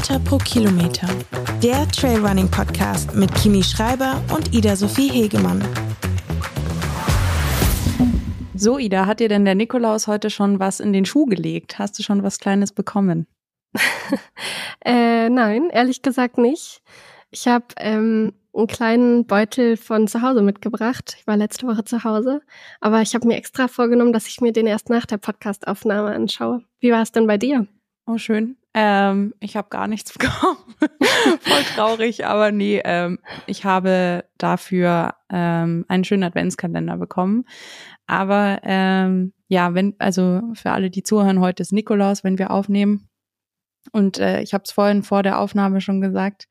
Meter pro Kilometer. Der Trailrunning Podcast mit Kimi Schreiber und Ida Sophie Hegemann. So, Ida, hat dir denn der Nikolaus heute schon was in den Schuh gelegt? Hast du schon was Kleines bekommen? äh, nein, ehrlich gesagt nicht. Ich habe ähm, einen kleinen Beutel von zu Hause mitgebracht. Ich war letzte Woche zu Hause, aber ich habe mir extra vorgenommen, dass ich mir den erst nach der Podcastaufnahme anschaue. Wie war es denn bei dir? Oh, schön. Ähm, ich habe gar nichts bekommen. Voll traurig, aber nee, ähm, ich habe dafür ähm, einen schönen Adventskalender bekommen. Aber ähm, ja, wenn, also für alle, die zuhören, heute ist Nikolaus, wenn wir aufnehmen. Und äh, ich habe es vorhin vor der Aufnahme schon gesagt,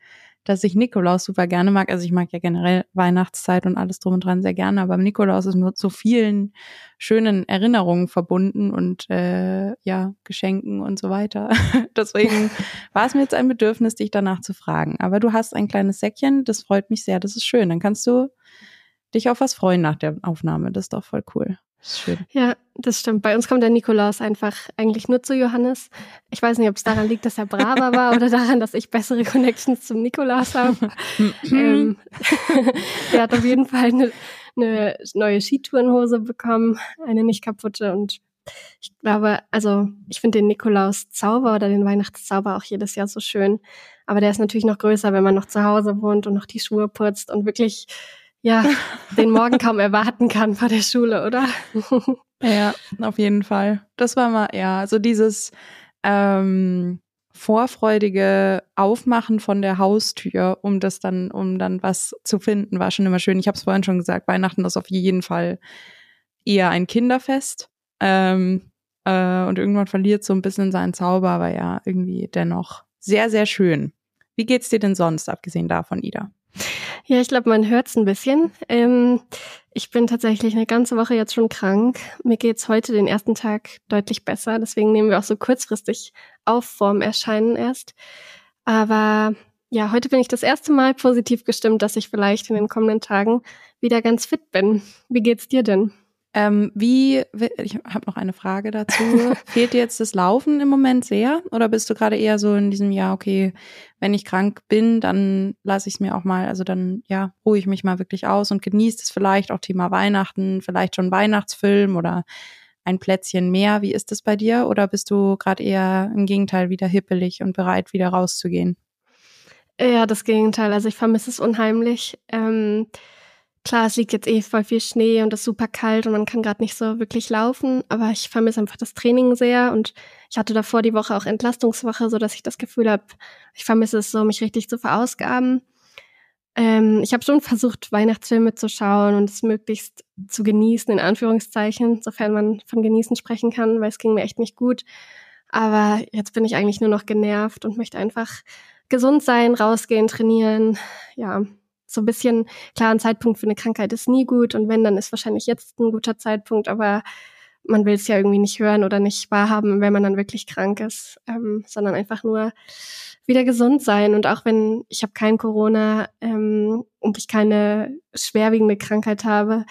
dass ich Nikolaus super gerne mag. Also ich mag ja generell Weihnachtszeit und alles drum und dran sehr gerne, aber Nikolaus ist mit so vielen schönen Erinnerungen verbunden und äh, ja, Geschenken und so weiter. Deswegen war es mir jetzt ein Bedürfnis, dich danach zu fragen. Aber du hast ein kleines Säckchen, das freut mich sehr, das ist schön. Dann kannst du dich auf was freuen nach der Aufnahme. Das ist doch voll cool. Schön. Ja, das stimmt. Bei uns kommt der Nikolaus einfach eigentlich nur zu Johannes. Ich weiß nicht, ob es daran liegt, dass er braver war oder daran, dass ich bessere Connections zum Nikolaus habe. ähm, der hat auf jeden Fall eine, eine neue Skitourenhose bekommen, eine nicht kaputte und ich glaube, also ich finde den Nikolaus-Zauber oder den Weihnachtszauber auch jedes Jahr so schön. Aber der ist natürlich noch größer, wenn man noch zu Hause wohnt und noch die Schuhe putzt und wirklich ja, den Morgen kaum erwarten kann vor der Schule, oder? ja, auf jeden Fall. Das war mal, ja, so dieses ähm, vorfreudige Aufmachen von der Haustür, um das dann, um dann was zu finden, war schon immer schön. Ich habe es vorhin schon gesagt, Weihnachten ist auf jeden Fall eher ein Kinderfest. Ähm, äh, und irgendwann verliert so ein bisschen seinen Zauber, aber ja, irgendwie dennoch sehr, sehr schön. Wie geht's dir denn sonst, abgesehen davon, Ida? Ja, ich glaube, man hört es ein bisschen. Ähm, ich bin tatsächlich eine ganze Woche jetzt schon krank. Mir geht's heute den ersten Tag deutlich besser. Deswegen nehmen wir auch so kurzfristig auf vorm Erscheinen erst. Aber ja, heute bin ich das erste Mal positiv gestimmt, dass ich vielleicht in den kommenden Tagen wieder ganz fit bin. Wie geht's dir denn? Ähm, wie, ich habe noch eine Frage dazu. Fehlt dir jetzt das Laufen im Moment sehr? Oder bist du gerade eher so in diesem Jahr, okay, wenn ich krank bin, dann lasse ich es mir auch mal, also dann, ja, ruhe ich mich mal wirklich aus und genieße es vielleicht auch Thema Weihnachten, vielleicht schon Weihnachtsfilm oder ein Plätzchen mehr. Wie ist das bei dir? Oder bist du gerade eher im Gegenteil wieder hippelig und bereit, wieder rauszugehen? Ja, das Gegenteil. Also ich vermisse es unheimlich. Ähm Klar, es liegt jetzt eh voll viel Schnee und es ist super kalt und man kann gerade nicht so wirklich laufen, aber ich vermisse einfach das Training sehr und ich hatte davor die Woche auch Entlastungswoche, so dass ich das Gefühl habe, ich vermisse es so, mich richtig zu verausgaben. Ähm, ich habe schon versucht, Weihnachtsfilme zu schauen und es möglichst zu genießen, in Anführungszeichen, sofern man von genießen sprechen kann, weil es ging mir echt nicht gut. Aber jetzt bin ich eigentlich nur noch genervt und möchte einfach gesund sein, rausgehen, trainieren, ja, so ein bisschen, klar, ein Zeitpunkt für eine Krankheit ist nie gut und wenn, dann ist wahrscheinlich jetzt ein guter Zeitpunkt, aber man will es ja irgendwie nicht hören oder nicht wahrhaben, wenn man dann wirklich krank ist, ähm, sondern einfach nur wieder gesund sein. Und auch wenn ich habe kein Corona ähm, und ich keine schwerwiegende Krankheit habe,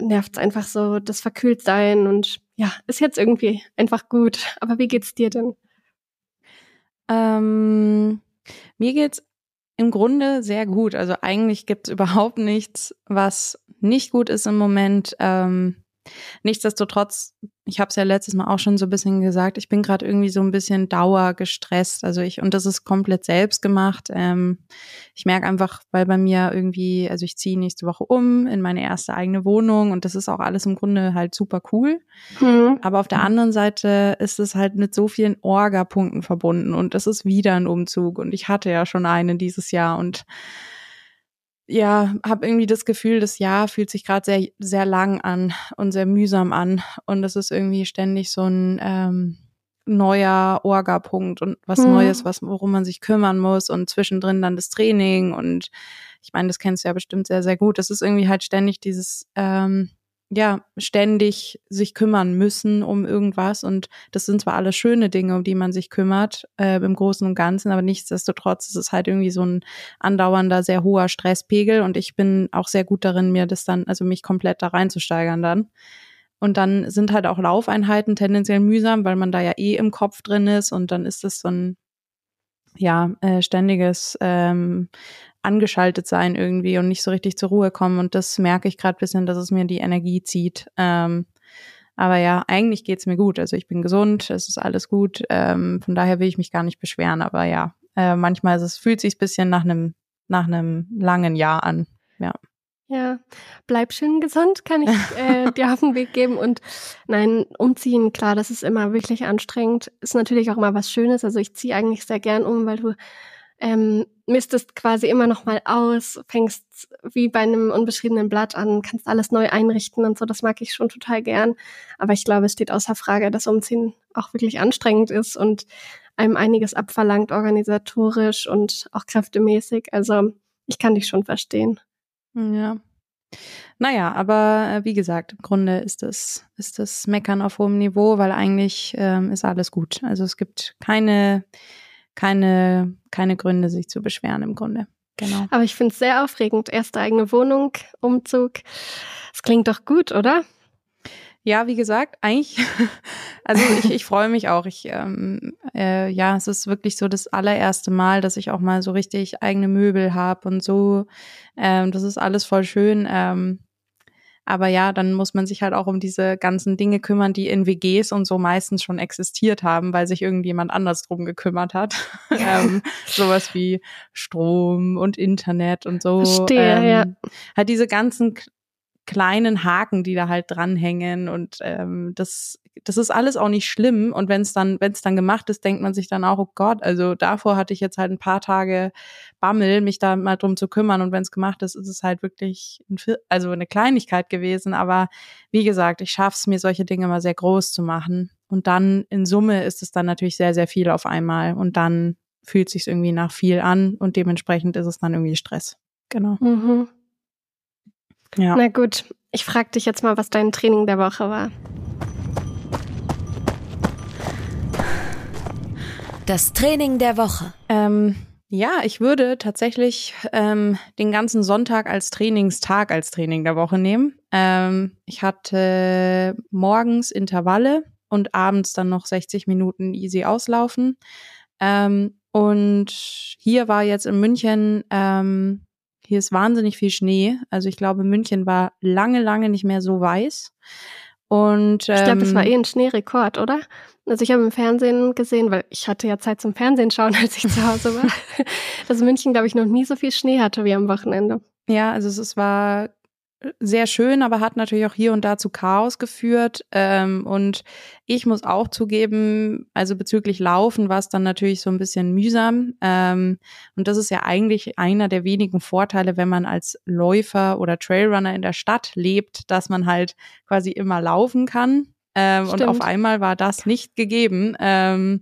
nervt es einfach so das Verkühltsein und ja, ist jetzt irgendwie einfach gut. Aber wie geht's dir denn? Ähm, mir geht's im Grunde sehr gut. Also eigentlich gibt es überhaupt nichts, was nicht gut ist im Moment. Ähm, nichtsdestotrotz, ich habe es ja letztes Mal auch schon so ein bisschen gesagt, ich bin gerade irgendwie so ein bisschen dauergestresst. Also ich, und das ist komplett selbst gemacht. Ähm, ich merke einfach, weil bei mir irgendwie, also ich ziehe nächste Woche um in meine erste eigene Wohnung und das ist auch alles im Grunde halt super cool. Mhm. Aber auf der anderen Seite ist es halt mit so vielen Orga-Punkten verbunden und das ist wieder ein Umzug und ich hatte ja schon einen dieses Jahr und ja, habe irgendwie das Gefühl, das Jahr fühlt sich gerade sehr, sehr lang an und sehr mühsam an. Und es ist irgendwie ständig so ein ähm, neuer Orga-Punkt und was mhm. Neues, was, worum man sich kümmern muss und zwischendrin dann das Training. Und ich meine, das kennst du ja bestimmt sehr, sehr gut. Das ist irgendwie halt ständig dieses ähm, ja, ständig sich kümmern müssen um irgendwas. Und das sind zwar alles schöne Dinge, um die man sich kümmert, äh, im Großen und Ganzen, aber nichtsdestotrotz ist es halt irgendwie so ein andauernder, sehr hoher Stresspegel. Und ich bin auch sehr gut darin, mir das dann, also mich komplett da reinzusteigern dann. Und dann sind halt auch Laufeinheiten tendenziell mühsam, weil man da ja eh im Kopf drin ist und dann ist das so ein ja, äh, ständiges ähm, angeschaltet sein irgendwie und nicht so richtig zur Ruhe kommen. Und das merke ich gerade bisschen, dass es mir die Energie zieht. Ähm, aber ja, eigentlich geht's mir gut. Also ich bin gesund, es ist alles gut. Ähm, von daher will ich mich gar nicht beschweren. Aber ja, äh, manchmal ist es, fühlt sich bisschen nach einem nach einem langen Jahr an. Ja. Ja, bleib schön gesund, kann ich äh, dir auf den Weg geben. Und nein, umziehen, klar, das ist immer wirklich anstrengend. Ist natürlich auch immer was Schönes. Also ich ziehe eigentlich sehr gern um, weil du ähm, mistest quasi immer noch mal aus, fängst wie bei einem unbeschriebenen Blatt an, kannst alles neu einrichten und so. Das mag ich schon total gern. Aber ich glaube, es steht außer Frage, dass Umziehen auch wirklich anstrengend ist und einem einiges abverlangt, organisatorisch und auch kräftemäßig. Also ich kann dich schon verstehen. Ja. Naja, aber äh, wie gesagt, im Grunde ist das, ist das Meckern auf hohem Niveau, weil eigentlich ähm, ist alles gut. Also es gibt keine, keine, keine Gründe, sich zu beschweren im Grunde. Genau. Aber ich finde es sehr aufregend. Erste eigene Wohnung, Umzug. Es klingt doch gut, oder? Ja, wie gesagt, eigentlich, also ich, ich freue mich auch. Ich, ähm, äh, ja, es ist wirklich so das allererste Mal, dass ich auch mal so richtig eigene Möbel habe und so. Ähm, das ist alles voll schön. Ähm, aber ja, dann muss man sich halt auch um diese ganzen Dinge kümmern, die in WGs und so meistens schon existiert haben, weil sich irgendjemand anders drum gekümmert hat. ähm, sowas wie Strom und Internet und so. Verstehe, ähm, ja. Halt diese ganzen kleinen Haken, die da halt dranhängen und ähm, das das ist alles auch nicht schlimm und wenn es dann wenn es dann gemacht ist, denkt man sich dann auch oh Gott, also davor hatte ich jetzt halt ein paar Tage Bammel, mich da mal drum zu kümmern und wenn es gemacht ist, ist es halt wirklich ein, also eine Kleinigkeit gewesen, aber wie gesagt, ich schaffe es mir solche Dinge mal sehr groß zu machen und dann in Summe ist es dann natürlich sehr sehr viel auf einmal und dann fühlt sich irgendwie nach viel an und dementsprechend ist es dann irgendwie Stress. Genau. Mhm. Ja. Na gut, ich frage dich jetzt mal, was dein Training der Woche war. Das Training der Woche. Ähm, ja, ich würde tatsächlich ähm, den ganzen Sonntag als Trainingstag als Training der Woche nehmen. Ähm, ich hatte morgens Intervalle und abends dann noch 60 Minuten easy auslaufen. Ähm, und hier war jetzt in München ähm, hier ist wahnsinnig viel Schnee. Also ich glaube, München war lange, lange nicht mehr so weiß. Und ähm, ich glaube, es war eh ein Schneerekord, oder? Also ich habe im Fernsehen gesehen, weil ich hatte ja Zeit zum Fernsehen schauen, als ich zu Hause war, dass München, glaube ich, noch nie so viel Schnee hatte wie am Wochenende. Ja, also es war sehr schön, aber hat natürlich auch hier und da zu Chaos geführt. Ähm, und ich muss auch zugeben, also bezüglich Laufen war es dann natürlich so ein bisschen mühsam. Ähm, und das ist ja eigentlich einer der wenigen Vorteile, wenn man als Läufer oder Trailrunner in der Stadt lebt, dass man halt quasi immer laufen kann. Ähm, und auf einmal war das nicht gegeben. Ähm,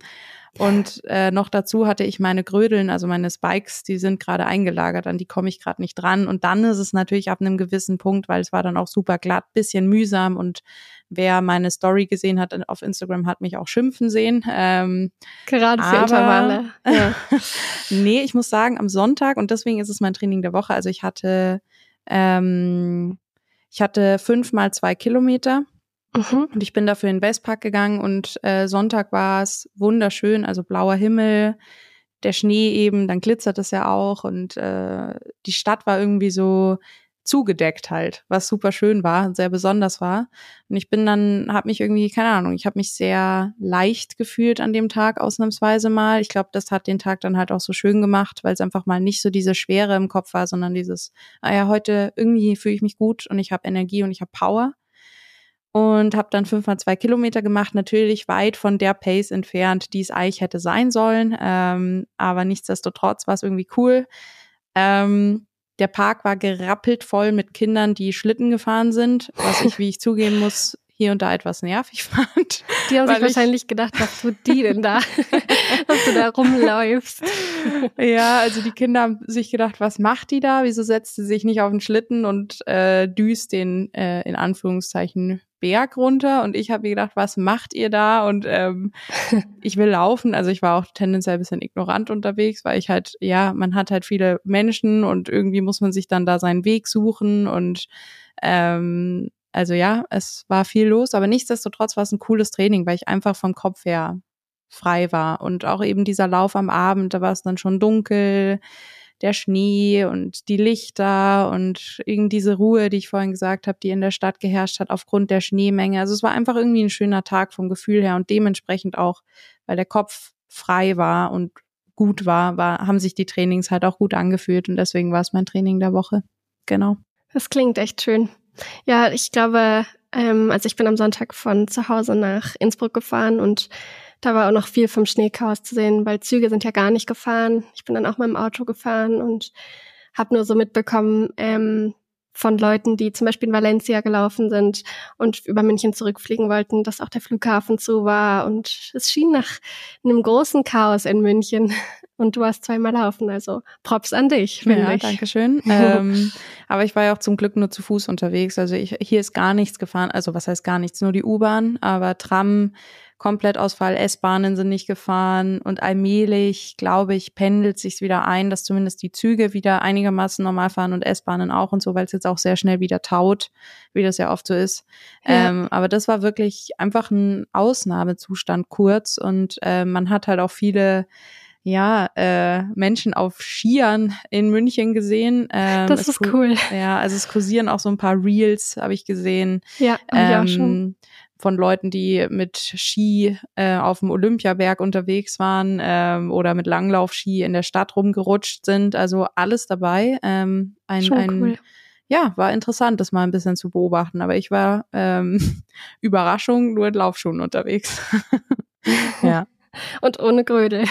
und äh, noch dazu hatte ich meine Grödeln, also meine Spikes, die sind gerade eingelagert, an die komme ich gerade nicht dran. Und dann ist es natürlich ab einem gewissen Punkt, weil es war dann auch super glatt, bisschen mühsam und wer meine Story gesehen hat auf Instagram, hat mich auch schimpfen sehen. Ähm, Gerade für aber, Intervalle. Ja. nee, ich muss sagen, am Sonntag, und deswegen ist es mein Training der Woche, also ich hatte, ähm, ich hatte fünf mal zwei Kilometer Mhm. Und ich bin dafür in den Westpark gegangen und äh, Sonntag war es wunderschön, also blauer Himmel, der Schnee eben, dann glitzert es ja auch und äh, die Stadt war irgendwie so zugedeckt halt, was super schön war, sehr besonders war. Und ich bin dann, habe mich irgendwie, keine Ahnung, ich habe mich sehr leicht gefühlt an dem Tag ausnahmsweise mal. Ich glaube, das hat den Tag dann halt auch so schön gemacht, weil es einfach mal nicht so diese Schwere im Kopf war, sondern dieses, ah ja, heute irgendwie fühle ich mich gut und ich habe Energie und ich habe Power und habe dann fünfmal zwei Kilometer gemacht, natürlich weit von der Pace entfernt, die es eigentlich hätte sein sollen, ähm, aber nichtsdestotrotz war es irgendwie cool. Ähm, der Park war gerappelt voll mit Kindern, die Schlitten gefahren sind, was ich, wie ich zugeben muss, hier und da etwas nervig fand. Die haben sich wahrscheinlich gedacht, was tut die denn da, dass du da rumläufst. Ja, also die Kinder haben sich gedacht, was macht die da? Wieso setzt sie sich nicht auf den Schlitten und äh, düst den äh, in Anführungszeichen Berg runter? Und ich habe mir gedacht, was macht ihr da? Und ähm, ich will laufen. Also ich war auch tendenziell ein bisschen ignorant unterwegs, weil ich halt, ja, man hat halt viele Menschen und irgendwie muss man sich dann da seinen Weg suchen und ähm, also ja, es war viel los, aber nichtsdestotrotz war es ein cooles Training, weil ich einfach vom Kopf her frei war. Und auch eben dieser Lauf am Abend, da war es dann schon dunkel, der Schnee und die Lichter und irgendwie diese Ruhe, die ich vorhin gesagt habe, die in der Stadt geherrscht hat aufgrund der Schneemenge. Also es war einfach irgendwie ein schöner Tag vom Gefühl her und dementsprechend auch, weil der Kopf frei war und gut war, war, haben sich die Trainings halt auch gut angefühlt und deswegen war es mein Training der Woche. Genau. Das klingt echt schön. Ja, ich glaube, ähm, also ich bin am Sonntag von zu Hause nach Innsbruck gefahren und da war auch noch viel vom Schneechaos zu sehen, weil Züge sind ja gar nicht gefahren. Ich bin dann auch mal im Auto gefahren und habe nur so mitbekommen ähm, von Leuten, die zum Beispiel in Valencia gelaufen sind und über München zurückfliegen wollten, dass auch der Flughafen zu war. Und es schien nach einem großen Chaos in München. Und du hast zweimal laufen, also Props an dich, ja, ich. danke schön. ähm, aber ich war ja auch zum Glück nur zu Fuß unterwegs. Also ich, hier ist gar nichts gefahren. Also was heißt gar nichts? Nur die U-Bahn, aber Tram Komplettausfall, S-Bahnen sind nicht gefahren und allmählich, glaube ich, pendelt sich wieder ein, dass zumindest die Züge wieder einigermaßen normal fahren und S-Bahnen auch und so, weil es jetzt auch sehr schnell wieder taut, wie das ja oft so ist. Ja. Ähm, aber das war wirklich einfach ein Ausnahmezustand kurz und äh, man hat halt auch viele ja, äh, Menschen auf Skiern in München gesehen. Ähm, das ist cool. Ja, also es kursieren auch so ein paar Reels, habe ich gesehen. Ja, ähm, ich auch schon ähm, von Leuten, die mit Ski äh, auf dem Olympiaberg unterwegs waren ähm, oder mit Langlaufski in der Stadt rumgerutscht sind. Also alles dabei. Ähm, ein, Schon ein cool. ja, war interessant, das mal ein bisschen zu beobachten. Aber ich war ähm, Überraschung nur in Laufschuhen unterwegs. ja. Und ohne Grödel.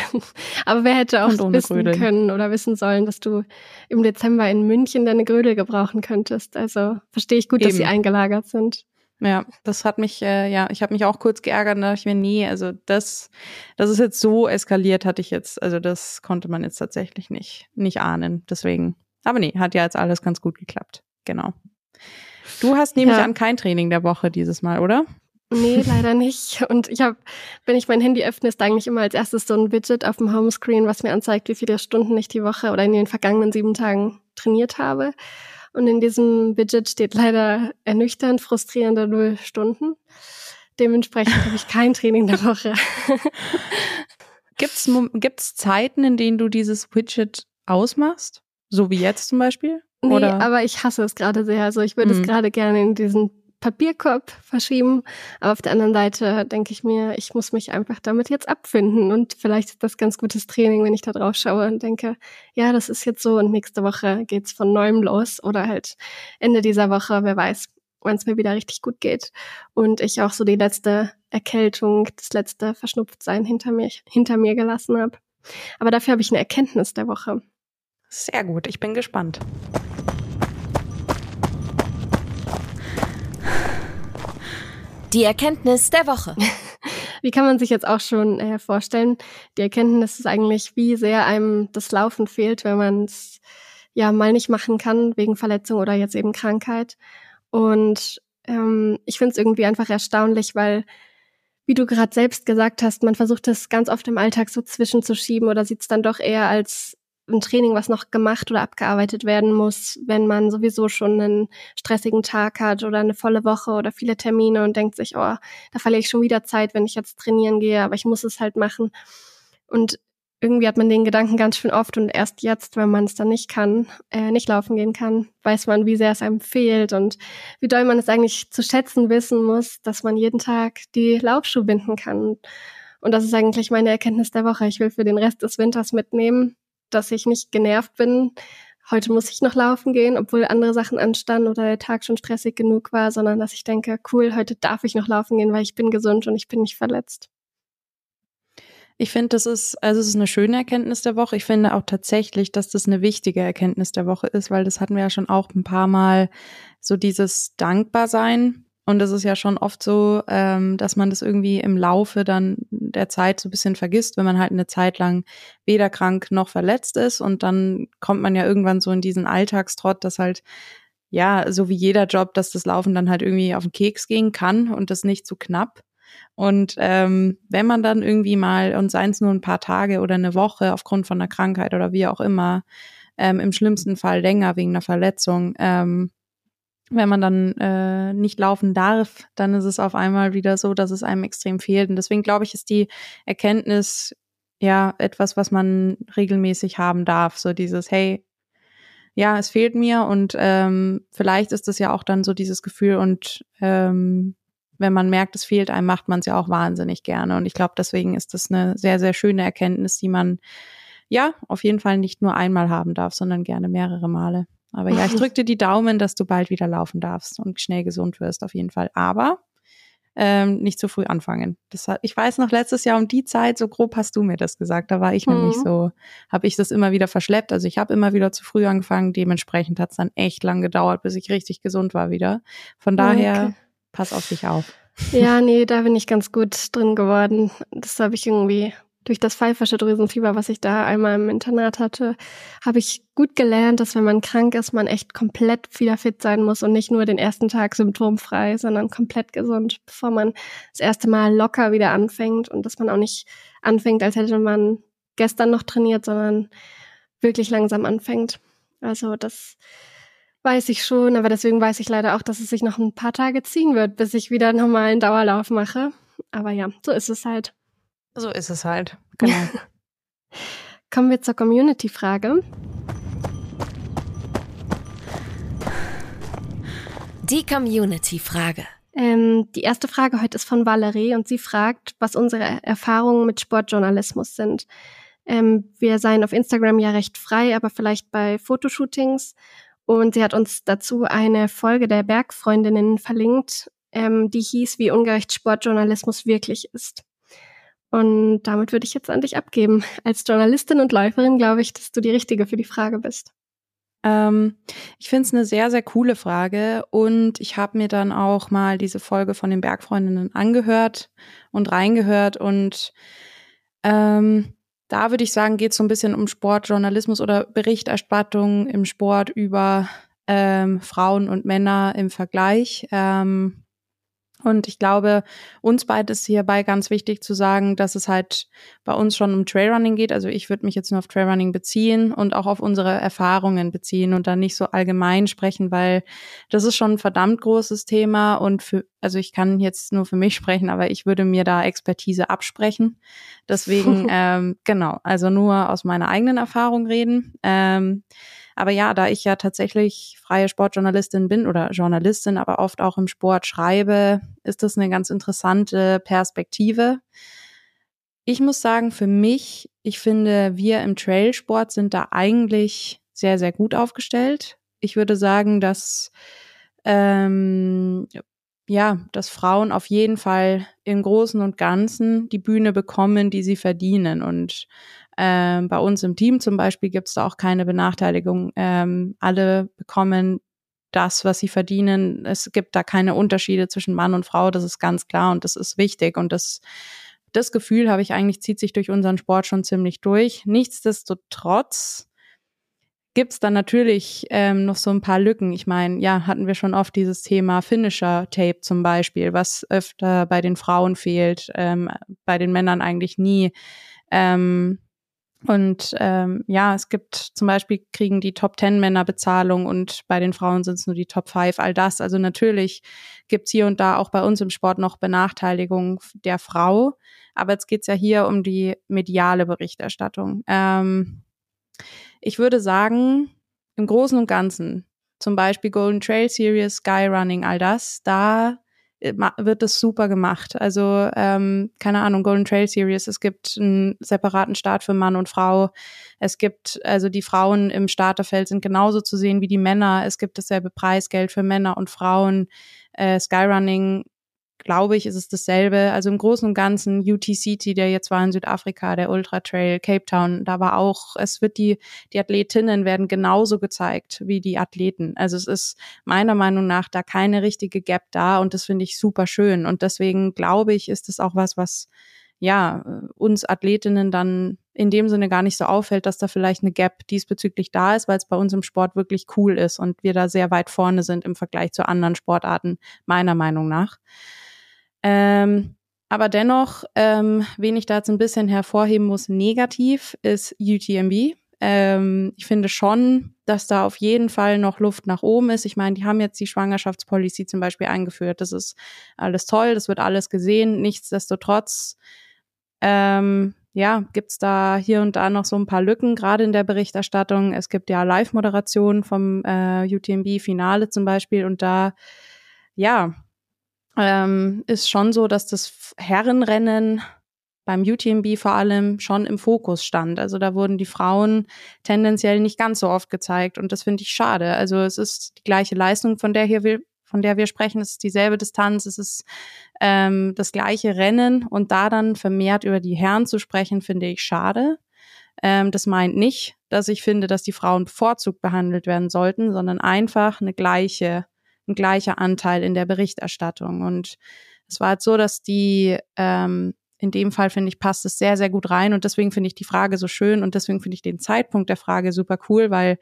Aber wer hätte auch wissen Grödel. können oder wissen sollen, dass du im Dezember in München deine Grödel gebrauchen könntest. Also verstehe ich gut, Eben. dass sie eingelagert sind. Ja, das hat mich, äh, ja, ich habe mich auch kurz geärgert, da dachte ich mir, nee, also das, das ist jetzt so eskaliert, hatte ich jetzt, also das konnte man jetzt tatsächlich nicht, nicht ahnen. Deswegen. Aber nee, hat ja jetzt alles ganz gut geklappt. Genau. Du hast nämlich ja. an kein Training der Woche dieses Mal, oder? Nee, leider nicht. Und ich habe, wenn ich mein Handy öffne, ist eigentlich immer als erstes so ein Widget auf dem Homescreen, was mir anzeigt, wie viele Stunden ich die Woche oder in den vergangenen sieben Tagen trainiert habe. Und in diesem Widget steht leider ernüchternd frustrierende null Stunden. Dementsprechend habe ich kein Training der Woche. Gibt's, gibt's Zeiten, in denen du dieses Widget ausmachst? So wie jetzt zum Beispiel? Nee, Oder? aber ich hasse es gerade sehr. Also ich würde mhm. es gerade gerne in diesen Papierkorb verschieben. Aber auf der anderen Seite denke ich mir, ich muss mich einfach damit jetzt abfinden. Und vielleicht ist das ganz gutes Training, wenn ich da drauf schaue und denke, ja, das ist jetzt so und nächste Woche geht's von neuem los oder halt Ende dieser Woche, wer weiß, wann es mir wieder richtig gut geht. Und ich auch so die letzte Erkältung, das letzte Verschnupftsein hinter mir, hinter mir gelassen habe. Aber dafür habe ich eine Erkenntnis der Woche. Sehr gut, ich bin gespannt. Die Erkenntnis der Woche. Wie kann man sich jetzt auch schon äh, vorstellen? Die Erkenntnis ist eigentlich, wie sehr einem das Laufen fehlt, wenn man es ja mal nicht machen kann wegen Verletzung oder jetzt eben Krankheit. Und ähm, ich finde es irgendwie einfach erstaunlich, weil wie du gerade selbst gesagt hast, man versucht es ganz oft im Alltag so zwischenzuschieben oder sieht es dann doch eher als ein Training, was noch gemacht oder abgearbeitet werden muss, wenn man sowieso schon einen stressigen Tag hat oder eine volle Woche oder viele Termine und denkt sich, oh, da verliere ich schon wieder Zeit, wenn ich jetzt trainieren gehe, aber ich muss es halt machen. Und irgendwie hat man den Gedanken ganz schön oft und erst jetzt, wenn man es dann nicht kann, äh, nicht laufen gehen kann, weiß man, wie sehr es einem fehlt und wie doll man es eigentlich zu schätzen wissen muss, dass man jeden Tag die Laufschuhe binden kann. Und das ist eigentlich meine Erkenntnis der Woche. Ich will für den Rest des Winters mitnehmen, dass ich nicht genervt bin, heute muss ich noch laufen gehen, obwohl andere Sachen anstanden oder der Tag schon stressig genug war, sondern dass ich denke, cool, heute darf ich noch laufen gehen, weil ich bin gesund und ich bin nicht verletzt. Ich finde, das ist, also es ist eine schöne Erkenntnis der Woche. Ich finde auch tatsächlich, dass das eine wichtige Erkenntnis der Woche ist, weil das hatten wir ja schon auch ein paar Mal so dieses Dankbarsein und es ist ja schon oft so, ähm, dass man das irgendwie im Laufe dann der Zeit so ein bisschen vergisst, wenn man halt eine Zeit lang weder krank noch verletzt ist. Und dann kommt man ja irgendwann so in diesen Alltagstrott, dass halt, ja, so wie jeder Job, dass das Laufen dann halt irgendwie auf den Keks gehen kann und das nicht zu so knapp. Und ähm, wenn man dann irgendwie mal, und seien es nur ein paar Tage oder eine Woche aufgrund von einer Krankheit oder wie auch immer, ähm, im schlimmsten Fall länger wegen einer Verletzung, ähm, wenn man dann äh, nicht laufen darf, dann ist es auf einmal wieder so, dass es einem extrem fehlt. Und deswegen glaube ich, ist die Erkenntnis ja etwas, was man regelmäßig haben darf. So dieses, hey, ja, es fehlt mir und ähm, vielleicht ist es ja auch dann so dieses Gefühl und ähm, wenn man merkt, es fehlt einem, macht man es ja auch wahnsinnig gerne. Und ich glaube, deswegen ist das eine sehr, sehr schöne Erkenntnis, die man ja auf jeden Fall nicht nur einmal haben darf, sondern gerne mehrere Male. Aber ja, ich drücke dir die Daumen, dass du bald wieder laufen darfst und schnell gesund wirst, auf jeden Fall. Aber ähm, nicht zu früh anfangen. Das ich weiß noch letztes Jahr um die Zeit, so grob hast du mir das gesagt. Da war ich mhm. nämlich so, habe ich das immer wieder verschleppt. Also ich habe immer wieder zu früh angefangen. Dementsprechend hat es dann echt lang gedauert, bis ich richtig gesund war wieder. Von daher, okay. pass auf dich auf. Ja, nee, da bin ich ganz gut drin geworden. Das habe ich irgendwie durch das pfeifersche Drüsenfieber, was ich da einmal im Internat hatte, habe ich gut gelernt, dass wenn man krank ist, man echt komplett wieder fit sein muss und nicht nur den ersten Tag symptomfrei, sondern komplett gesund, bevor man das erste Mal locker wieder anfängt und dass man auch nicht anfängt, als hätte man gestern noch trainiert, sondern wirklich langsam anfängt. Also das weiß ich schon, aber deswegen weiß ich leider auch, dass es sich noch ein paar Tage ziehen wird, bis ich wieder nochmal einen Dauerlauf mache. Aber ja, so ist es halt. So ist es halt. Genau. Kommen wir zur Community-Frage. Die Community-Frage. Ähm, die erste Frage heute ist von Valerie und sie fragt, was unsere Erfahrungen mit Sportjournalismus sind. Ähm, wir seien auf Instagram ja recht frei, aber vielleicht bei Fotoshootings. Und sie hat uns dazu eine Folge der Bergfreundinnen verlinkt, ähm, die hieß, wie ungerecht Sportjournalismus wirklich ist. Und damit würde ich jetzt an dich abgeben. Als Journalistin und Läuferin glaube ich, dass du die Richtige für die Frage bist. Ähm, ich finde es eine sehr, sehr coole Frage und ich habe mir dann auch mal diese Folge von den Bergfreundinnen angehört und reingehört und ähm, da würde ich sagen, geht es so ein bisschen um Sportjournalismus oder Berichterstattung im Sport über ähm, Frauen und Männer im Vergleich. Ähm, und ich glaube, uns beide ist hierbei ganz wichtig zu sagen, dass es halt bei uns schon um Trailrunning geht. Also ich würde mich jetzt nur auf Trailrunning beziehen und auch auf unsere Erfahrungen beziehen und dann nicht so allgemein sprechen, weil das ist schon ein verdammt großes Thema und für, also ich kann jetzt nur für mich sprechen, aber ich würde mir da Expertise absprechen. Deswegen, ähm, genau, also nur aus meiner eigenen Erfahrung reden. Ähm, aber ja, da ich ja tatsächlich freie Sportjournalistin bin oder Journalistin, aber oft auch im Sport schreibe, ist das eine ganz interessante Perspektive. Ich muss sagen, für mich, ich finde, wir im Trailsport sind da eigentlich sehr, sehr gut aufgestellt. Ich würde sagen, dass ähm, ja, dass Frauen auf jeden Fall im Großen und Ganzen die Bühne bekommen, die sie verdienen. Und ähm, bei uns im Team zum Beispiel gibt es da auch keine Benachteiligung. Ähm, alle bekommen das, was sie verdienen. Es gibt da keine Unterschiede zwischen Mann und Frau. Das ist ganz klar und das ist wichtig. Und das, das Gefühl habe ich eigentlich, zieht sich durch unseren Sport schon ziemlich durch. Nichtsdestotrotz gibt's dann natürlich ähm, noch so ein paar Lücken. Ich meine, ja, hatten wir schon oft dieses Thema Finisher-Tape zum Beispiel, was öfter bei den Frauen fehlt, ähm, bei den Männern eigentlich nie. Ähm, und ähm, ja, es gibt zum Beispiel kriegen die Top Ten Männer Bezahlung und bei den Frauen sind es nur die Top Five, all das. Also natürlich gibt's hier und da auch bei uns im Sport noch Benachteiligung der Frau. Aber jetzt geht's ja hier um die mediale Berichterstattung. Ähm, ich würde sagen, im Großen und Ganzen, zum Beispiel Golden Trail Series, Skyrunning, all das, da wird das super gemacht. Also, ähm, keine Ahnung, Golden Trail Series, es gibt einen separaten Start für Mann und Frau. Es gibt, also die Frauen im Starterfeld sind genauso zu sehen wie die Männer. Es gibt dasselbe Preisgeld für Männer und Frauen. Äh, Skyrunning glaube ich, ist es dasselbe. Also im Großen und Ganzen UTCT, der jetzt war in Südafrika, der Ultra Trail, Cape Town, da war auch, es wird die, die Athletinnen werden genauso gezeigt wie die Athleten. Also es ist meiner Meinung nach da keine richtige Gap da und das finde ich super schön. Und deswegen glaube ich, ist es auch was, was ja, uns Athletinnen dann in dem Sinne gar nicht so auffällt, dass da vielleicht eine Gap diesbezüglich da ist, weil es bei uns im Sport wirklich cool ist und wir da sehr weit vorne sind im Vergleich zu anderen Sportarten, meiner Meinung nach. Ähm, aber dennoch, ähm, wen ich da jetzt ein bisschen hervorheben muss, negativ, ist UTMB. ähm, ich finde schon, dass da auf jeden Fall noch Luft nach oben ist. Ich meine, die haben jetzt die Schwangerschaftspolicy zum Beispiel eingeführt. Das ist alles toll, das wird alles gesehen. Nichtsdestotrotz, ähm, ja, gibt's da hier und da noch so ein paar Lücken, gerade in der Berichterstattung. Es gibt ja Live-Moderationen vom äh, UTMB-Finale zum Beispiel und da, ja, ähm, ist schon so, dass das Herrenrennen beim UTMB vor allem schon im Fokus stand. Also da wurden die Frauen tendenziell nicht ganz so oft gezeigt und das finde ich schade. Also es ist die gleiche Leistung, von der hier will, von der wir sprechen, es ist dieselbe Distanz, es ist ähm, das gleiche Rennen und da dann vermehrt über die Herren zu sprechen, finde ich schade. Ähm, das meint nicht, dass ich finde, dass die Frauen bevorzugt behandelt werden sollten, sondern einfach eine gleiche, ein gleicher Anteil in der Berichterstattung. Und es war halt so, dass die ähm, in dem Fall finde ich, passt es sehr, sehr gut rein. Und deswegen finde ich die Frage so schön und deswegen finde ich den Zeitpunkt der Frage super cool, weil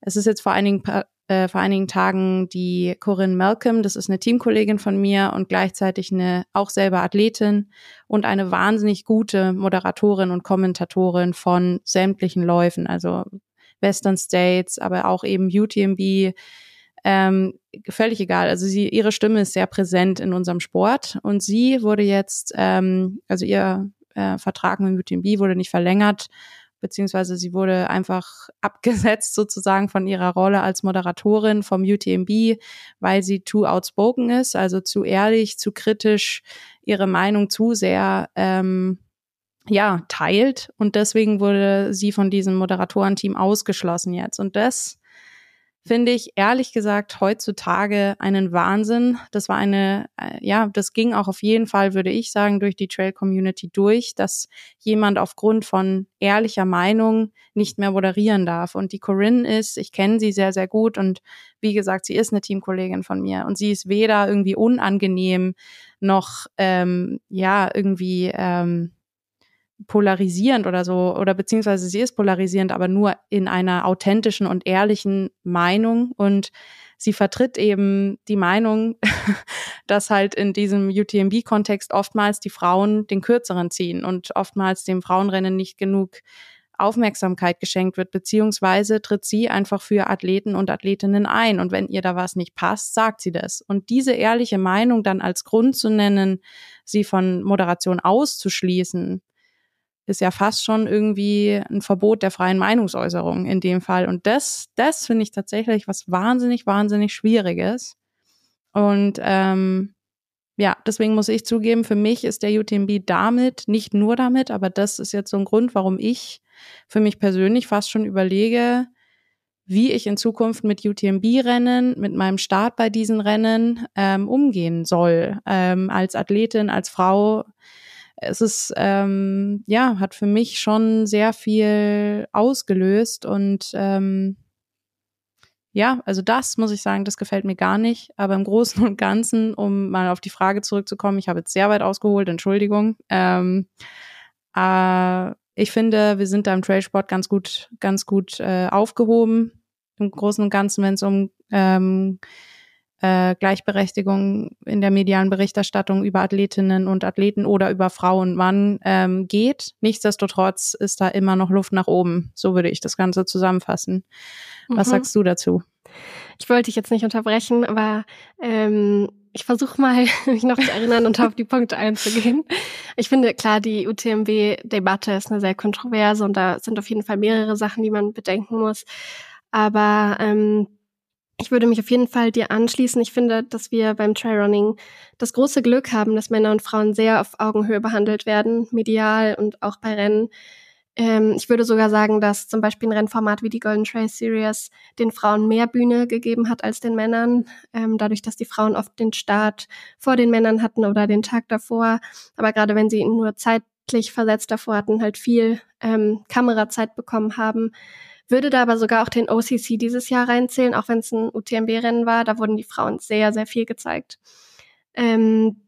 es ist jetzt vor einigen, äh, vor einigen Tagen die Corinne Malcolm, das ist eine Teamkollegin von mir und gleichzeitig eine auch selber Athletin und eine wahnsinnig gute Moderatorin und Kommentatorin von sämtlichen Läufen, also Western States, aber auch eben UTMB, ähm, völlig egal. Also sie, ihre Stimme ist sehr präsent in unserem Sport. Und sie wurde jetzt, ähm, also ihr äh, Vertrag mit UTMB wurde nicht verlängert, beziehungsweise sie wurde einfach abgesetzt sozusagen von ihrer Rolle als Moderatorin vom UTMB, weil sie too outspoken ist, also zu ehrlich, zu kritisch, ihre Meinung zu sehr ähm, ja teilt. Und deswegen wurde sie von diesem Moderatorenteam ausgeschlossen jetzt. Und das finde ich ehrlich gesagt heutzutage einen Wahnsinn. Das war eine, äh, ja, das ging auch auf jeden Fall, würde ich sagen, durch die Trail Community durch, dass jemand aufgrund von ehrlicher Meinung nicht mehr moderieren darf. Und die Corinne ist, ich kenne sie sehr, sehr gut und wie gesagt, sie ist eine Teamkollegin von mir und sie ist weder irgendwie unangenehm noch, ähm, ja, irgendwie, ähm, polarisierend oder so, oder beziehungsweise sie ist polarisierend, aber nur in einer authentischen und ehrlichen Meinung und sie vertritt eben die Meinung, dass halt in diesem UTMB-Kontext oftmals die Frauen den kürzeren ziehen und oftmals dem Frauenrennen nicht genug Aufmerksamkeit geschenkt wird, beziehungsweise tritt sie einfach für Athleten und Athletinnen ein. Und wenn ihr da was nicht passt, sagt sie das. Und diese ehrliche Meinung dann als Grund zu nennen, sie von Moderation auszuschließen, ist ja fast schon irgendwie ein Verbot der freien Meinungsäußerung in dem Fall. Und das, das finde ich tatsächlich was wahnsinnig, wahnsinnig Schwieriges. Und ähm, ja, deswegen muss ich zugeben, für mich ist der UTMB damit, nicht nur damit, aber das ist jetzt so ein Grund, warum ich für mich persönlich fast schon überlege, wie ich in Zukunft mit UTMB-Rennen, mit meinem Start bei diesen Rennen ähm, umgehen soll. Ähm, als Athletin, als Frau es ist, ähm, ja, hat für mich schon sehr viel ausgelöst und ähm, ja, also das muss ich sagen, das gefällt mir gar nicht. Aber im Großen und Ganzen, um mal auf die Frage zurückzukommen, ich habe jetzt sehr weit ausgeholt, Entschuldigung. Ähm, äh, ich finde, wir sind da im Trailsport ganz gut, ganz gut äh, aufgehoben. Im Großen und Ganzen, wenn es um ähm, äh, Gleichberechtigung in der medialen Berichterstattung über Athletinnen und Athleten oder über Frau und Mann ähm, geht. Nichtsdestotrotz ist da immer noch Luft nach oben. So würde ich das Ganze zusammenfassen. Was mhm. sagst du dazu? Ich wollte dich jetzt nicht unterbrechen, aber ähm, ich versuche mal, mich noch zu erinnern und auf die Punkte einzugehen. Ich finde, klar, die UTMB-Debatte ist eine sehr kontroverse und da sind auf jeden Fall mehrere Sachen, die man bedenken muss. Aber ähm, ich würde mich auf jeden Fall dir anschließen. Ich finde, dass wir beim Trailrunning das große Glück haben, dass Männer und Frauen sehr auf Augenhöhe behandelt werden, medial und auch bei Rennen. Ähm, ich würde sogar sagen, dass zum Beispiel ein Rennformat wie die Golden Trail Series den Frauen mehr Bühne gegeben hat als den Männern, ähm, dadurch, dass die Frauen oft den Start vor den Männern hatten oder den Tag davor. Aber gerade wenn sie nur zeitlich versetzt davor hatten, halt viel ähm, Kamerazeit bekommen haben, würde da aber sogar auch den OCC dieses Jahr reinzählen, auch wenn es ein UTMB-Rennen war. Da wurden die Frauen sehr, sehr viel gezeigt. Ähm,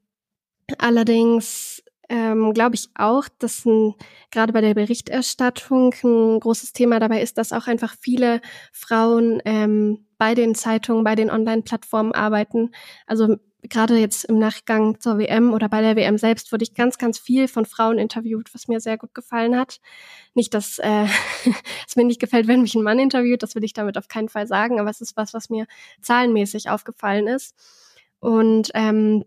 allerdings ähm, glaube ich auch, dass gerade bei der Berichterstattung ein großes Thema dabei ist, dass auch einfach viele Frauen ähm, bei den Zeitungen, bei den Online-Plattformen arbeiten. Also gerade jetzt im Nachgang zur WM oder bei der WM selbst wurde ich ganz, ganz viel von Frauen interviewt, was mir sehr gut gefallen hat. Nicht, dass äh, es mir nicht gefällt, wenn mich ein Mann interviewt, das will ich damit auf keinen Fall sagen, aber es ist was, was mir zahlenmäßig aufgefallen ist. Und ähm,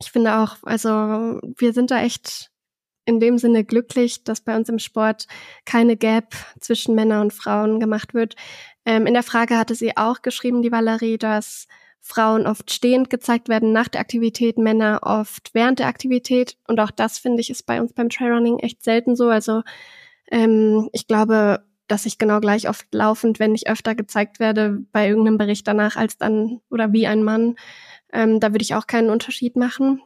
ich finde auch, also wir sind da echt in dem Sinne glücklich, dass bei uns im Sport keine Gap zwischen Männern und Frauen gemacht wird. Ähm, in der Frage hatte sie auch geschrieben, die Valerie, dass Frauen oft stehend gezeigt werden nach der Aktivität, Männer oft während der Aktivität. Und auch das finde ich ist bei uns beim Trailrunning echt selten so. Also ähm, ich glaube, dass ich genau gleich oft laufend, wenn ich öfter gezeigt werde bei irgendeinem Bericht danach als dann oder wie ein Mann. Ähm, da würde ich auch keinen Unterschied machen.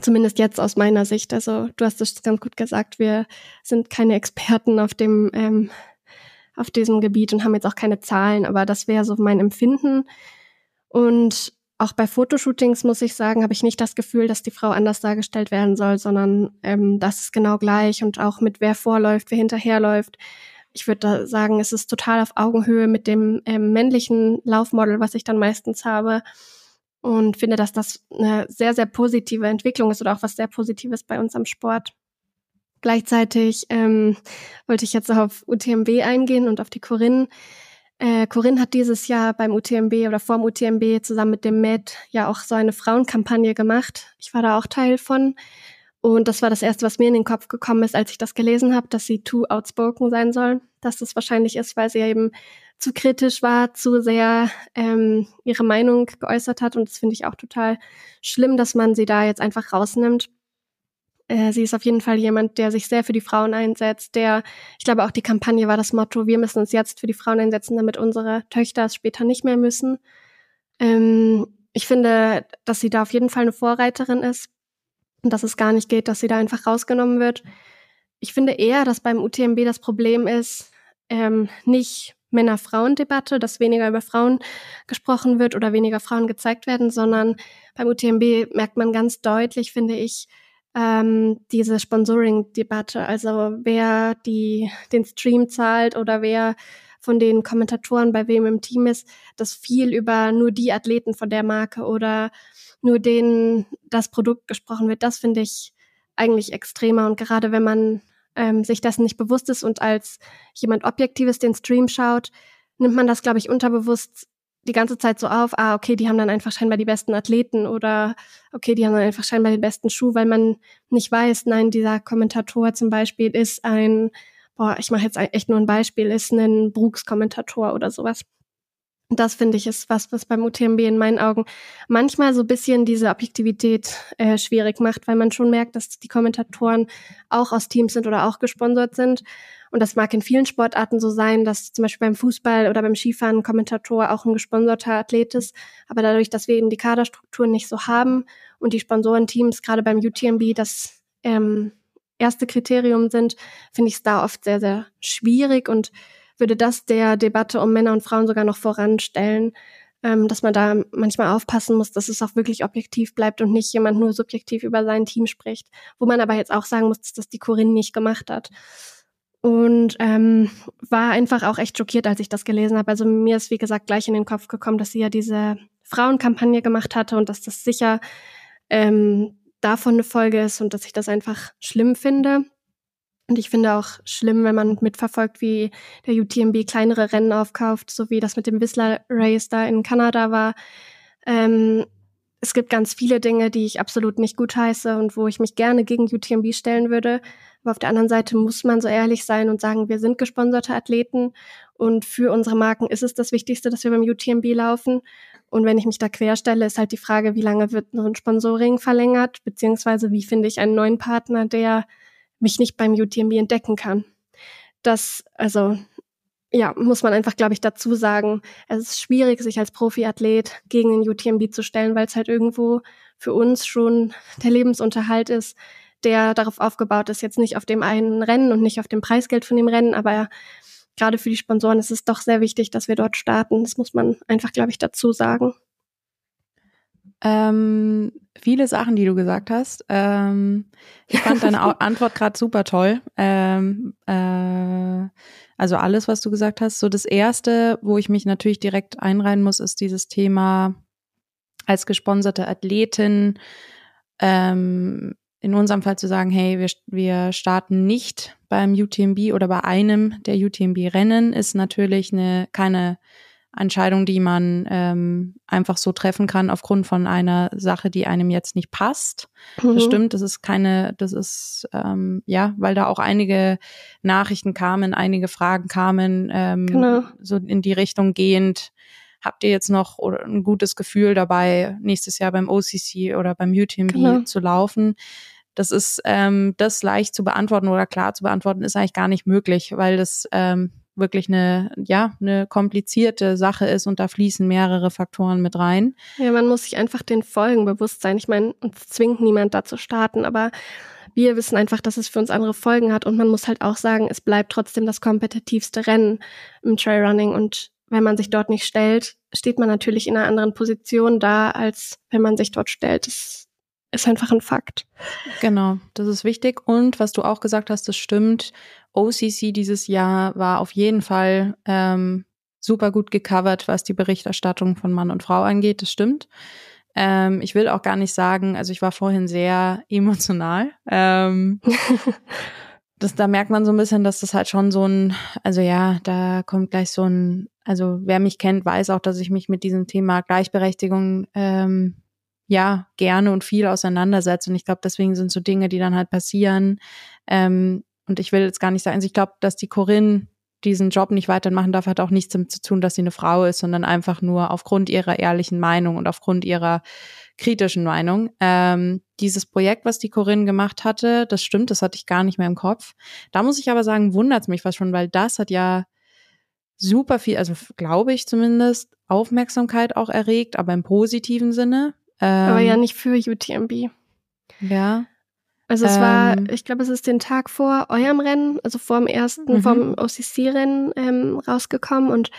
Zumindest jetzt aus meiner Sicht. Also du hast es ganz gut gesagt, wir sind keine Experten auf dem ähm, auf diesem Gebiet und haben jetzt auch keine Zahlen, aber das wäre so mein Empfinden. Und auch bei Fotoshootings muss ich sagen, habe ich nicht das Gefühl, dass die Frau anders dargestellt werden soll, sondern ähm, das ist genau gleich und auch mit wer vorläuft, wer hinterherläuft. Ich würde sagen, es ist total auf Augenhöhe mit dem ähm, männlichen Laufmodel, was ich dann meistens habe. Und finde, dass das eine sehr, sehr positive Entwicklung ist oder auch was sehr Positives bei uns am Sport. Gleichzeitig ähm, wollte ich jetzt auf UTMB eingehen und auf die Corinne. Äh, Corinne hat dieses Jahr beim UTMB oder vorm UTMB zusammen mit dem Med ja auch so eine Frauenkampagne gemacht. Ich war da auch Teil von. Und das war das Erste, was mir in den Kopf gekommen ist, als ich das gelesen habe, dass sie too outspoken sein soll. Dass das wahrscheinlich ist, weil sie eben zu kritisch war, zu sehr ähm, ihre Meinung geäußert hat. Und das finde ich auch total schlimm, dass man sie da jetzt einfach rausnimmt. Äh, sie ist auf jeden Fall jemand, der sich sehr für die Frauen einsetzt, der, ich glaube auch die Kampagne war das Motto, wir müssen uns jetzt für die Frauen einsetzen, damit unsere Töchter es später nicht mehr müssen. Ähm, ich finde, dass sie da auf jeden Fall eine Vorreiterin ist und dass es gar nicht geht, dass sie da einfach rausgenommen wird. Ich finde eher, dass beim UTMB das Problem ist, ähm, nicht Männer-Frauen-Debatte, dass weniger über Frauen gesprochen wird oder weniger Frauen gezeigt werden, sondern beim UTMB merkt man ganz deutlich, finde ich, ähm, diese Sponsoring-Debatte, also wer die, den Stream zahlt oder wer von den Kommentatoren bei wem im Team ist, dass viel über nur die Athleten von der Marke oder nur denen das Produkt gesprochen wird, das finde ich eigentlich extremer. Und gerade wenn man ähm, sich dessen nicht bewusst ist und als jemand Objektives den Stream schaut, nimmt man das, glaube ich, unterbewusst die ganze Zeit so auf, ah, okay, die haben dann einfach scheinbar die besten Athleten oder okay, die haben dann einfach scheinbar den besten Schuh, weil man nicht weiß, nein, dieser Kommentator zum Beispiel ist ein, boah, ich mache jetzt echt nur ein Beispiel, ist ein Brooks-Kommentator oder sowas. Das finde ich ist was, was beim UTMB in meinen Augen manchmal so bisschen diese Objektivität äh, schwierig macht, weil man schon merkt, dass die Kommentatoren auch aus Teams sind oder auch gesponsert sind. Und das mag in vielen Sportarten so sein, dass zum Beispiel beim Fußball oder beim Skifahren ein Kommentator auch ein gesponserter Athlet ist. Aber dadurch, dass wir eben die Kaderstrukturen nicht so haben und die Sponsorenteams gerade beim UTMB das ähm, erste Kriterium sind, finde ich es da oft sehr, sehr schwierig und würde das der Debatte um Männer und Frauen sogar noch voranstellen, ähm, dass man da manchmal aufpassen muss, dass es auch wirklich objektiv bleibt und nicht jemand nur subjektiv über sein Team spricht. Wo man aber jetzt auch sagen muss, dass das die Corinne nicht gemacht hat und ähm, war einfach auch echt schockiert, als ich das gelesen habe. Also mir ist, wie gesagt, gleich in den Kopf gekommen, dass sie ja diese Frauenkampagne gemacht hatte und dass das sicher ähm, davon eine Folge ist und dass ich das einfach schlimm finde. Und ich finde auch schlimm, wenn man mitverfolgt, wie der UTMB kleinere Rennen aufkauft, so wie das mit dem Whistler Race da in Kanada war. Ähm, es gibt ganz viele Dinge, die ich absolut nicht gut heiße und wo ich mich gerne gegen UTMB stellen würde. Aber auf der anderen Seite muss man so ehrlich sein und sagen, wir sind gesponserte Athleten und für unsere Marken ist es das Wichtigste, dass wir beim UTMB laufen. Und wenn ich mich da querstelle, ist halt die Frage, wie lange wird ein Sponsoring verlängert, beziehungsweise wie finde ich einen neuen Partner, der mich nicht beim UTMB entdecken kann. Das, also ja, muss man einfach, glaube ich, dazu sagen, es ist schwierig, sich als Profiathlet gegen den UTMB zu stellen, weil es halt irgendwo für uns schon der Lebensunterhalt ist, der darauf aufgebaut ist, jetzt nicht auf dem einen Rennen und nicht auf dem Preisgeld von dem Rennen, aber gerade für die Sponsoren ist es doch sehr wichtig, dass wir dort starten. Das muss man einfach, glaube ich, dazu sagen. Ähm, viele Sachen, die du gesagt hast. Ähm, ich fand deine Antwort gerade super toll. Ähm, äh, also alles, was du gesagt hast. So das erste, wo ich mich natürlich direkt einreihen muss, ist dieses Thema als gesponserte Athletin ähm, in unserem Fall zu sagen, hey, wir, wir starten nicht beim UTMB oder bei einem der UTMB-Rennen, ist natürlich eine keine Entscheidung, die man ähm, einfach so treffen kann aufgrund von einer Sache, die einem jetzt nicht passt. Mhm. Das stimmt, das ist keine, das ist ähm, ja, weil da auch einige Nachrichten kamen, einige Fragen kamen, ähm, genau. so in die Richtung gehend. Habt ihr jetzt noch ein gutes Gefühl dabei, nächstes Jahr beim OCC oder beim UTMB genau. zu laufen? Das ist ähm, das leicht zu beantworten oder klar zu beantworten, ist eigentlich gar nicht möglich, weil das ähm, wirklich eine, ja, eine komplizierte Sache ist und da fließen mehrere Faktoren mit rein. Ja, man muss sich einfach den Folgen bewusst sein. Ich meine, uns zwingt niemand da zu starten, aber wir wissen einfach, dass es für uns andere Folgen hat und man muss halt auch sagen, es bleibt trotzdem das kompetitivste Rennen im Trailrunning und wenn man sich dort nicht stellt, steht man natürlich in einer anderen Position da, als wenn man sich dort stellt. Das ist einfach ein Fakt. Genau, das ist wichtig. Und was du auch gesagt hast, das stimmt. OCC dieses Jahr war auf jeden Fall ähm, super gut gecovert, was die Berichterstattung von Mann und Frau angeht. Das stimmt. Ähm, ich will auch gar nicht sagen, also ich war vorhin sehr emotional. Ähm, das, da merkt man so ein bisschen, dass das halt schon so ein, also ja, da kommt gleich so ein, also wer mich kennt, weiß auch, dass ich mich mit diesem Thema Gleichberechtigung ähm, ja gerne und viel auseinandersetze. Und ich glaube, deswegen sind so Dinge, die dann halt passieren, ähm, und ich will jetzt gar nicht sagen, also ich glaube, dass die Corinne diesen Job nicht weitermachen darf, hat auch nichts damit zu tun, dass sie eine Frau ist, sondern einfach nur aufgrund ihrer ehrlichen Meinung und aufgrund ihrer kritischen Meinung. Ähm, dieses Projekt, was die Corinne gemacht hatte, das stimmt, das hatte ich gar nicht mehr im Kopf. Da muss ich aber sagen, wundert es mich was schon, weil das hat ja super viel, also glaube ich zumindest, Aufmerksamkeit auch erregt, aber im positiven Sinne. Ähm, aber ja nicht für UTMB. Ja. Also es ähm, war, ich glaube, es ist den Tag vor eurem Rennen, also vor dem ersten, mhm. vom OCC-Rennen ähm, rausgekommen und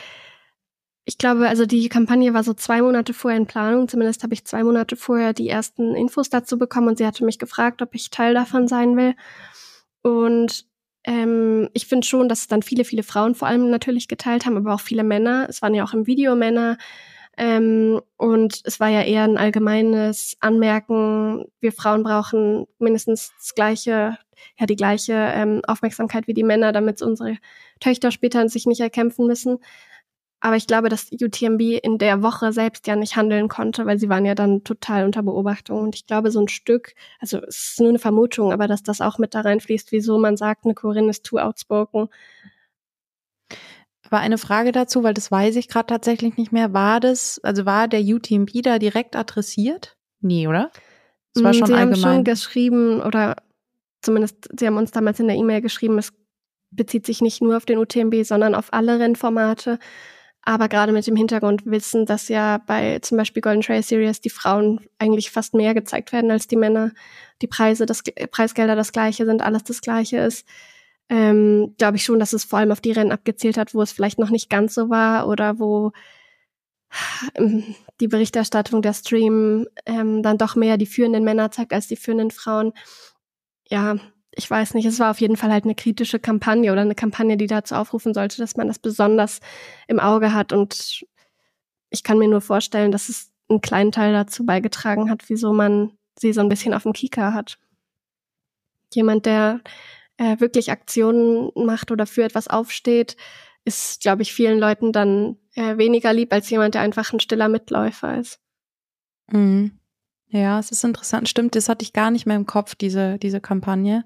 ich glaube, also die Kampagne war so zwei Monate vorher in Planung. Zumindest habe ich zwei Monate vorher die ersten Infos dazu bekommen und sie hatte mich gefragt, ob ich Teil davon sein will. Und ähm, ich finde schon, dass es dann viele, viele Frauen vor allem natürlich geteilt haben, aber auch viele Männer. Es waren ja auch im Video Männer. Ähm, und es war ja eher ein allgemeines Anmerken, wir Frauen brauchen mindestens das gleiche, ja, die gleiche ähm, Aufmerksamkeit wie die Männer, damit unsere Töchter später sich nicht erkämpfen müssen. Aber ich glaube, dass UTMB in der Woche selbst ja nicht handeln konnte, weil sie waren ja dann total unter Beobachtung. Und ich glaube, so ein Stück, also es ist nur eine Vermutung, aber dass das auch mit da reinfließt, wieso man sagt, eine Corinne ist too outspoken, war eine Frage dazu, weil das weiß ich gerade tatsächlich nicht mehr. War das, also war der UTMB da direkt adressiert? Nee, oder? Das war mm, schon sie allgemein. haben schon geschrieben, oder zumindest sie haben uns damals in der E-Mail geschrieben, es bezieht sich nicht nur auf den UTMB, sondern auf alle Rennformate. Aber gerade mit dem Hintergrund wissen, dass ja bei zum Beispiel Golden Trail Series die Frauen eigentlich fast mehr gezeigt werden als die Männer. Die Preise, das Preisgelder das gleiche sind, alles das gleiche ist ähm, glaube ich schon, dass es vor allem auf die Rennen abgezielt hat, wo es vielleicht noch nicht ganz so war oder wo ähm, die Berichterstattung, der Stream ähm, dann doch mehr die führenden Männer zeigt als die führenden Frauen. Ja, ich weiß nicht, es war auf jeden Fall halt eine kritische Kampagne oder eine Kampagne, die dazu aufrufen sollte, dass man das besonders im Auge hat. Und ich kann mir nur vorstellen, dass es einen kleinen Teil dazu beigetragen hat, wieso man sie so ein bisschen auf dem Kika hat. Jemand, der äh, wirklich Aktionen macht oder für etwas aufsteht, ist, glaube ich, vielen Leuten dann äh, weniger lieb als jemand, der einfach ein stiller Mitläufer ist. Mhm. Ja, es ist interessant. Stimmt, das hatte ich gar nicht mehr im Kopf, diese, diese Kampagne.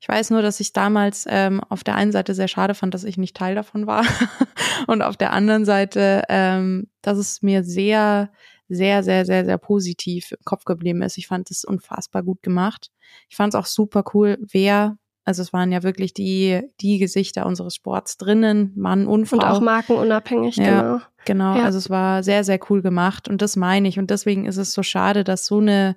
Ich weiß nur, dass ich damals ähm, auf der einen Seite sehr schade fand, dass ich nicht Teil davon war. Und auf der anderen Seite, ähm, dass es mir sehr, sehr, sehr, sehr, sehr positiv im Kopf geblieben ist. Ich fand es unfassbar gut gemacht. Ich fand es auch super cool, wer also es waren ja wirklich die, die Gesichter unseres Sports drinnen, Mann und Frau. Und auch markenunabhängig, ja, genau. Genau, ja. also es war sehr, sehr cool gemacht und das meine ich. Und deswegen ist es so schade, dass so eine,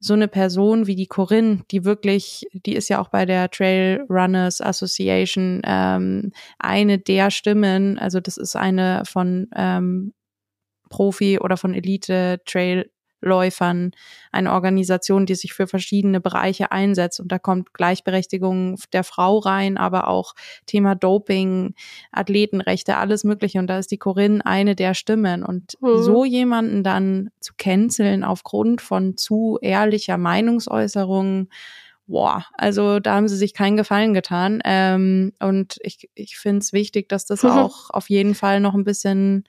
so eine Person wie die Corinne, die wirklich, die ist ja auch bei der Trail Runners Association ähm, eine der Stimmen, also das ist eine von ähm, Profi oder von Elite Trail Läufern, eine Organisation, die sich für verschiedene Bereiche einsetzt. Und da kommt Gleichberechtigung der Frau rein, aber auch Thema Doping, Athletenrechte, alles Mögliche. Und da ist die Corinne eine der Stimmen. Und mhm. so jemanden dann zu canceln aufgrund von zu ehrlicher Meinungsäußerung, boah, also da haben sie sich keinen Gefallen getan. Ähm, und ich, ich finde es wichtig, dass das auch auf jeden Fall noch ein bisschen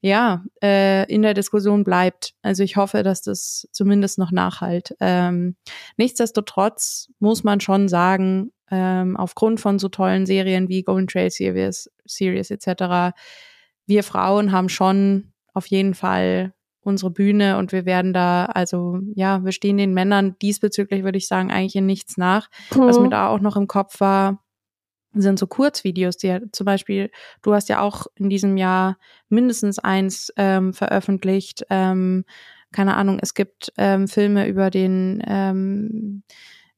ja, äh, in der Diskussion bleibt. Also ich hoffe, dass das zumindest noch nachhalt. Ähm, nichtsdestotrotz muss man schon sagen, ähm, aufgrund von so tollen Serien wie Golden Trail Series, Series etc., wir Frauen haben schon auf jeden Fall unsere Bühne und wir werden da, also ja, wir stehen den Männern diesbezüglich, würde ich sagen, eigentlich in nichts nach. Mhm. Was mir da auch noch im Kopf war, sind so Kurzvideos, die zum Beispiel, du hast ja auch in diesem Jahr mindestens eins ähm, veröffentlicht. Ähm, keine Ahnung, es gibt ähm, Filme über den ähm,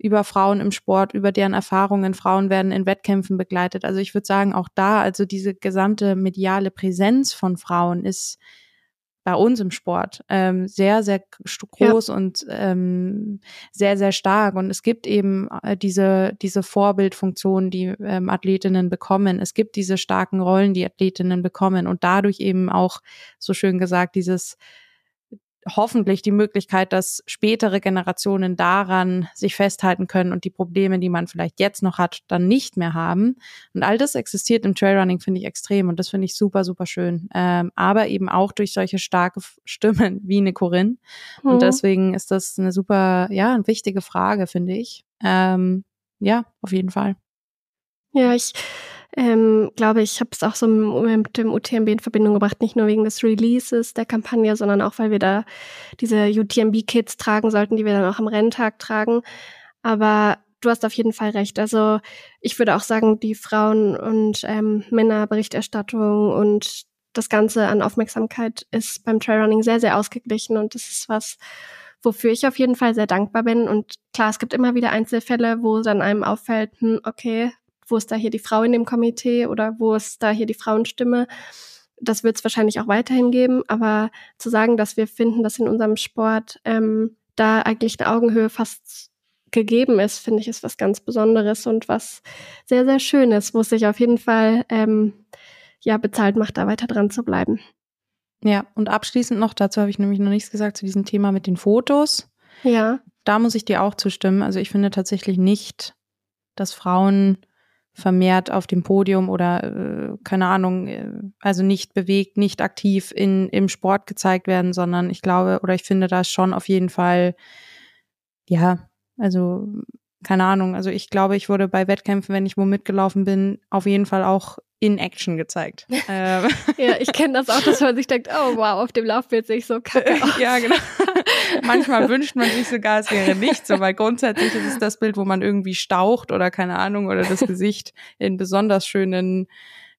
über Frauen im Sport, über deren Erfahrungen. Frauen werden in Wettkämpfen begleitet. Also ich würde sagen, auch da, also diese gesamte mediale Präsenz von Frauen ist bei uns im Sport ähm, sehr, sehr groß ja. und ähm, sehr, sehr stark. Und es gibt eben äh, diese, diese Vorbildfunktion, die ähm, Athletinnen bekommen. Es gibt diese starken Rollen, die Athletinnen bekommen und dadurch eben auch, so schön gesagt, dieses hoffentlich die Möglichkeit, dass spätere Generationen daran sich festhalten können und die Probleme, die man vielleicht jetzt noch hat, dann nicht mehr haben. Und all das existiert im Trailrunning, finde ich extrem und das finde ich super, super schön. Ähm, aber eben auch durch solche starke Stimmen wie eine Corinne. Mhm. Und deswegen ist das eine super, ja, eine wichtige Frage, finde ich. Ähm, ja, auf jeden Fall. Ja, ich ähm, glaube, ich habe es auch so mit dem UTMB in Verbindung gebracht, nicht nur wegen des Releases der Kampagne, sondern auch, weil wir da diese UTMB-Kits tragen sollten, die wir dann auch am Renntag tragen. Aber du hast auf jeden Fall recht. Also ich würde auch sagen, die Frauen- und ähm, Männerberichterstattung und das Ganze an Aufmerksamkeit ist beim Trailrunning sehr, sehr ausgeglichen und das ist was, wofür ich auf jeden Fall sehr dankbar bin. Und klar, es gibt immer wieder Einzelfälle, wo dann einem auffällt, hm, okay, wo ist da hier die Frau in dem Komitee oder wo ist da hier die Frauenstimme? Das wird es wahrscheinlich auch weiterhin geben, aber zu sagen, dass wir finden, dass in unserem Sport ähm, da eigentlich eine Augenhöhe fast gegeben ist, finde ich, ist was ganz Besonderes und was sehr, sehr Schönes, wo es sich auf jeden Fall ähm, ja bezahlt macht, da weiter dran zu bleiben. Ja, und abschließend noch, dazu habe ich nämlich noch nichts gesagt, zu diesem Thema mit den Fotos. Ja. Da muss ich dir auch zustimmen. Also ich finde tatsächlich nicht, dass Frauen vermehrt auf dem Podium oder äh, keine Ahnung, äh, also nicht bewegt, nicht aktiv in, im Sport gezeigt werden, sondern ich glaube oder ich finde das schon auf jeden Fall, ja, also keine Ahnung, also ich glaube, ich wurde bei Wettkämpfen, wenn ich wo mitgelaufen bin, auf jeden Fall auch in Action gezeigt. ähm. Ja, ich kenne das auch, dass man sich denkt, oh wow, auf dem Laufbild sehe ich so kacke aus. ja, genau. Manchmal wünscht man sich sogar, es wäre nicht so, weil grundsätzlich ist es das Bild, wo man irgendwie staucht oder keine Ahnung oder das Gesicht in besonders schönen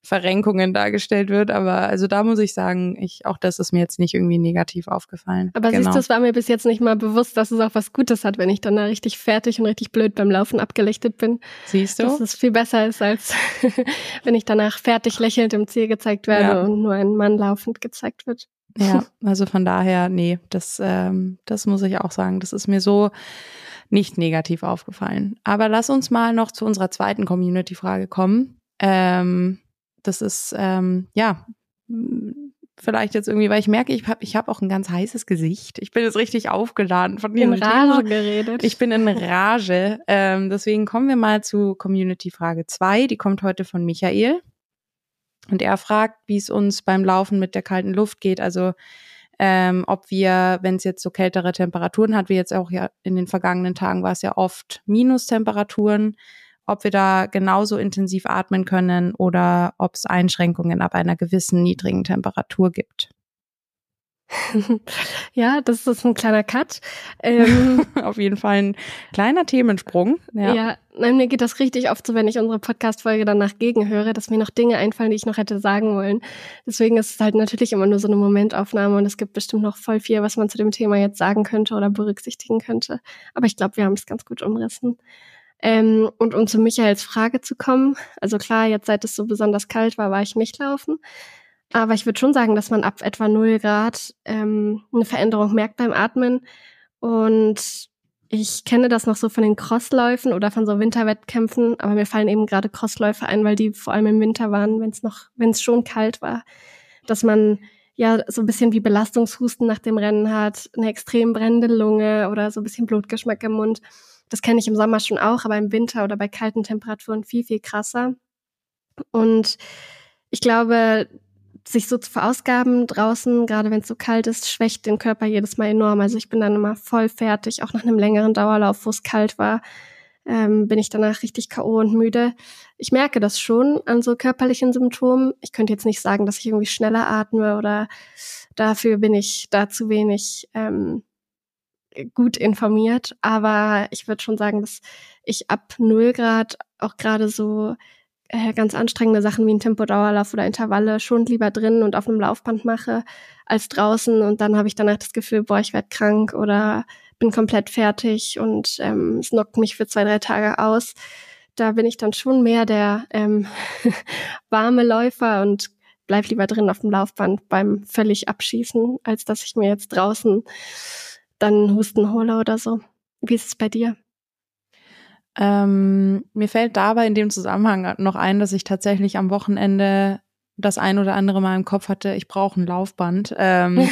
Verrenkungen dargestellt wird. Aber also da muss ich sagen, ich, auch das ist mir jetzt nicht irgendwie negativ aufgefallen. Aber genau. siehst du, es war mir bis jetzt nicht mal bewusst, dass es auch was Gutes hat, wenn ich dann da richtig fertig und richtig blöd beim Laufen abgelichtet bin. Siehst du? Dass es viel besser ist, als wenn ich danach fertig lächelnd im Ziel gezeigt werde ja. und nur ein Mann laufend gezeigt wird. Ja, also von daher, nee, das, ähm, das muss ich auch sagen. Das ist mir so nicht negativ aufgefallen. Aber lass uns mal noch zu unserer zweiten Community-Frage kommen. Ähm, das ist, ähm, ja, vielleicht jetzt irgendwie, weil ich merke, ich habe ich hab auch ein ganz heißes Gesicht. Ich bin jetzt richtig aufgeladen von diesem In Rage Thema. geredet. Ich bin in Rage. ähm, deswegen kommen wir mal zu Community Frage 2. Die kommt heute von Michael. Und er fragt, wie es uns beim Laufen mit der kalten Luft geht. Also ähm, ob wir, wenn es jetzt so kältere Temperaturen hat, wie jetzt auch ja in den vergangenen Tagen war es ja oft Minustemperaturen, ob wir da genauso intensiv atmen können oder ob es Einschränkungen ab einer gewissen niedrigen Temperatur gibt. ja, das ist ein kleiner Cut. Ähm, Auf jeden Fall ein kleiner Themensprung. Ja. ja, nein, mir geht das richtig oft so, wenn ich unsere Podcast-Folge danach gegenhöre, dass mir noch Dinge einfallen, die ich noch hätte sagen wollen. Deswegen ist es halt natürlich immer nur so eine Momentaufnahme und es gibt bestimmt noch voll viel, was man zu dem Thema jetzt sagen könnte oder berücksichtigen könnte. Aber ich glaube, wir haben es ganz gut umrissen. Ähm, und um zu Michaels Frage zu kommen, also klar, jetzt seit es so besonders kalt war, war ich nicht laufen. Aber ich würde schon sagen, dass man ab etwa 0 Grad ähm, eine Veränderung merkt beim Atmen. Und ich kenne das noch so von den Crossläufen oder von so Winterwettkämpfen, aber mir fallen eben gerade Crossläufe ein, weil die vor allem im Winter waren, wenn es noch, wenn es schon kalt war, dass man ja so ein bisschen wie Belastungshusten nach dem Rennen hat, eine extrem brennende Lunge oder so ein bisschen Blutgeschmack im Mund. Das kenne ich im Sommer schon auch, aber im Winter oder bei kalten Temperaturen viel, viel krasser. Und ich glaube, sich so zu verausgaben draußen, gerade wenn es so kalt ist, schwächt den Körper jedes Mal enorm. Also ich bin dann immer voll fertig, auch nach einem längeren Dauerlauf, wo es kalt war, ähm, bin ich danach richtig K.O. und müde. Ich merke das schon an so körperlichen Symptomen. Ich könnte jetzt nicht sagen, dass ich irgendwie schneller atme oder dafür bin ich da zu wenig ähm, gut informiert. Aber ich würde schon sagen, dass ich ab null Grad auch gerade so äh, ganz anstrengende Sachen wie ein Tempodauerlauf oder Intervalle schon lieber drin und auf einem Laufband mache als draußen und dann habe ich danach das Gefühl, boah, ich werde krank oder bin komplett fertig und ähm, es knockt mich für zwei, drei Tage aus. Da bin ich dann schon mehr der ähm, warme Läufer und bleib lieber drin auf dem Laufband beim völlig Abschießen, als dass ich mir jetzt draußen dann Husten hole oder so. Wie ist es bei dir? Ähm, mir fällt dabei in dem Zusammenhang noch ein, dass ich tatsächlich am Wochenende das ein oder andere Mal im Kopf hatte, ich brauche ein Laufband. Ähm,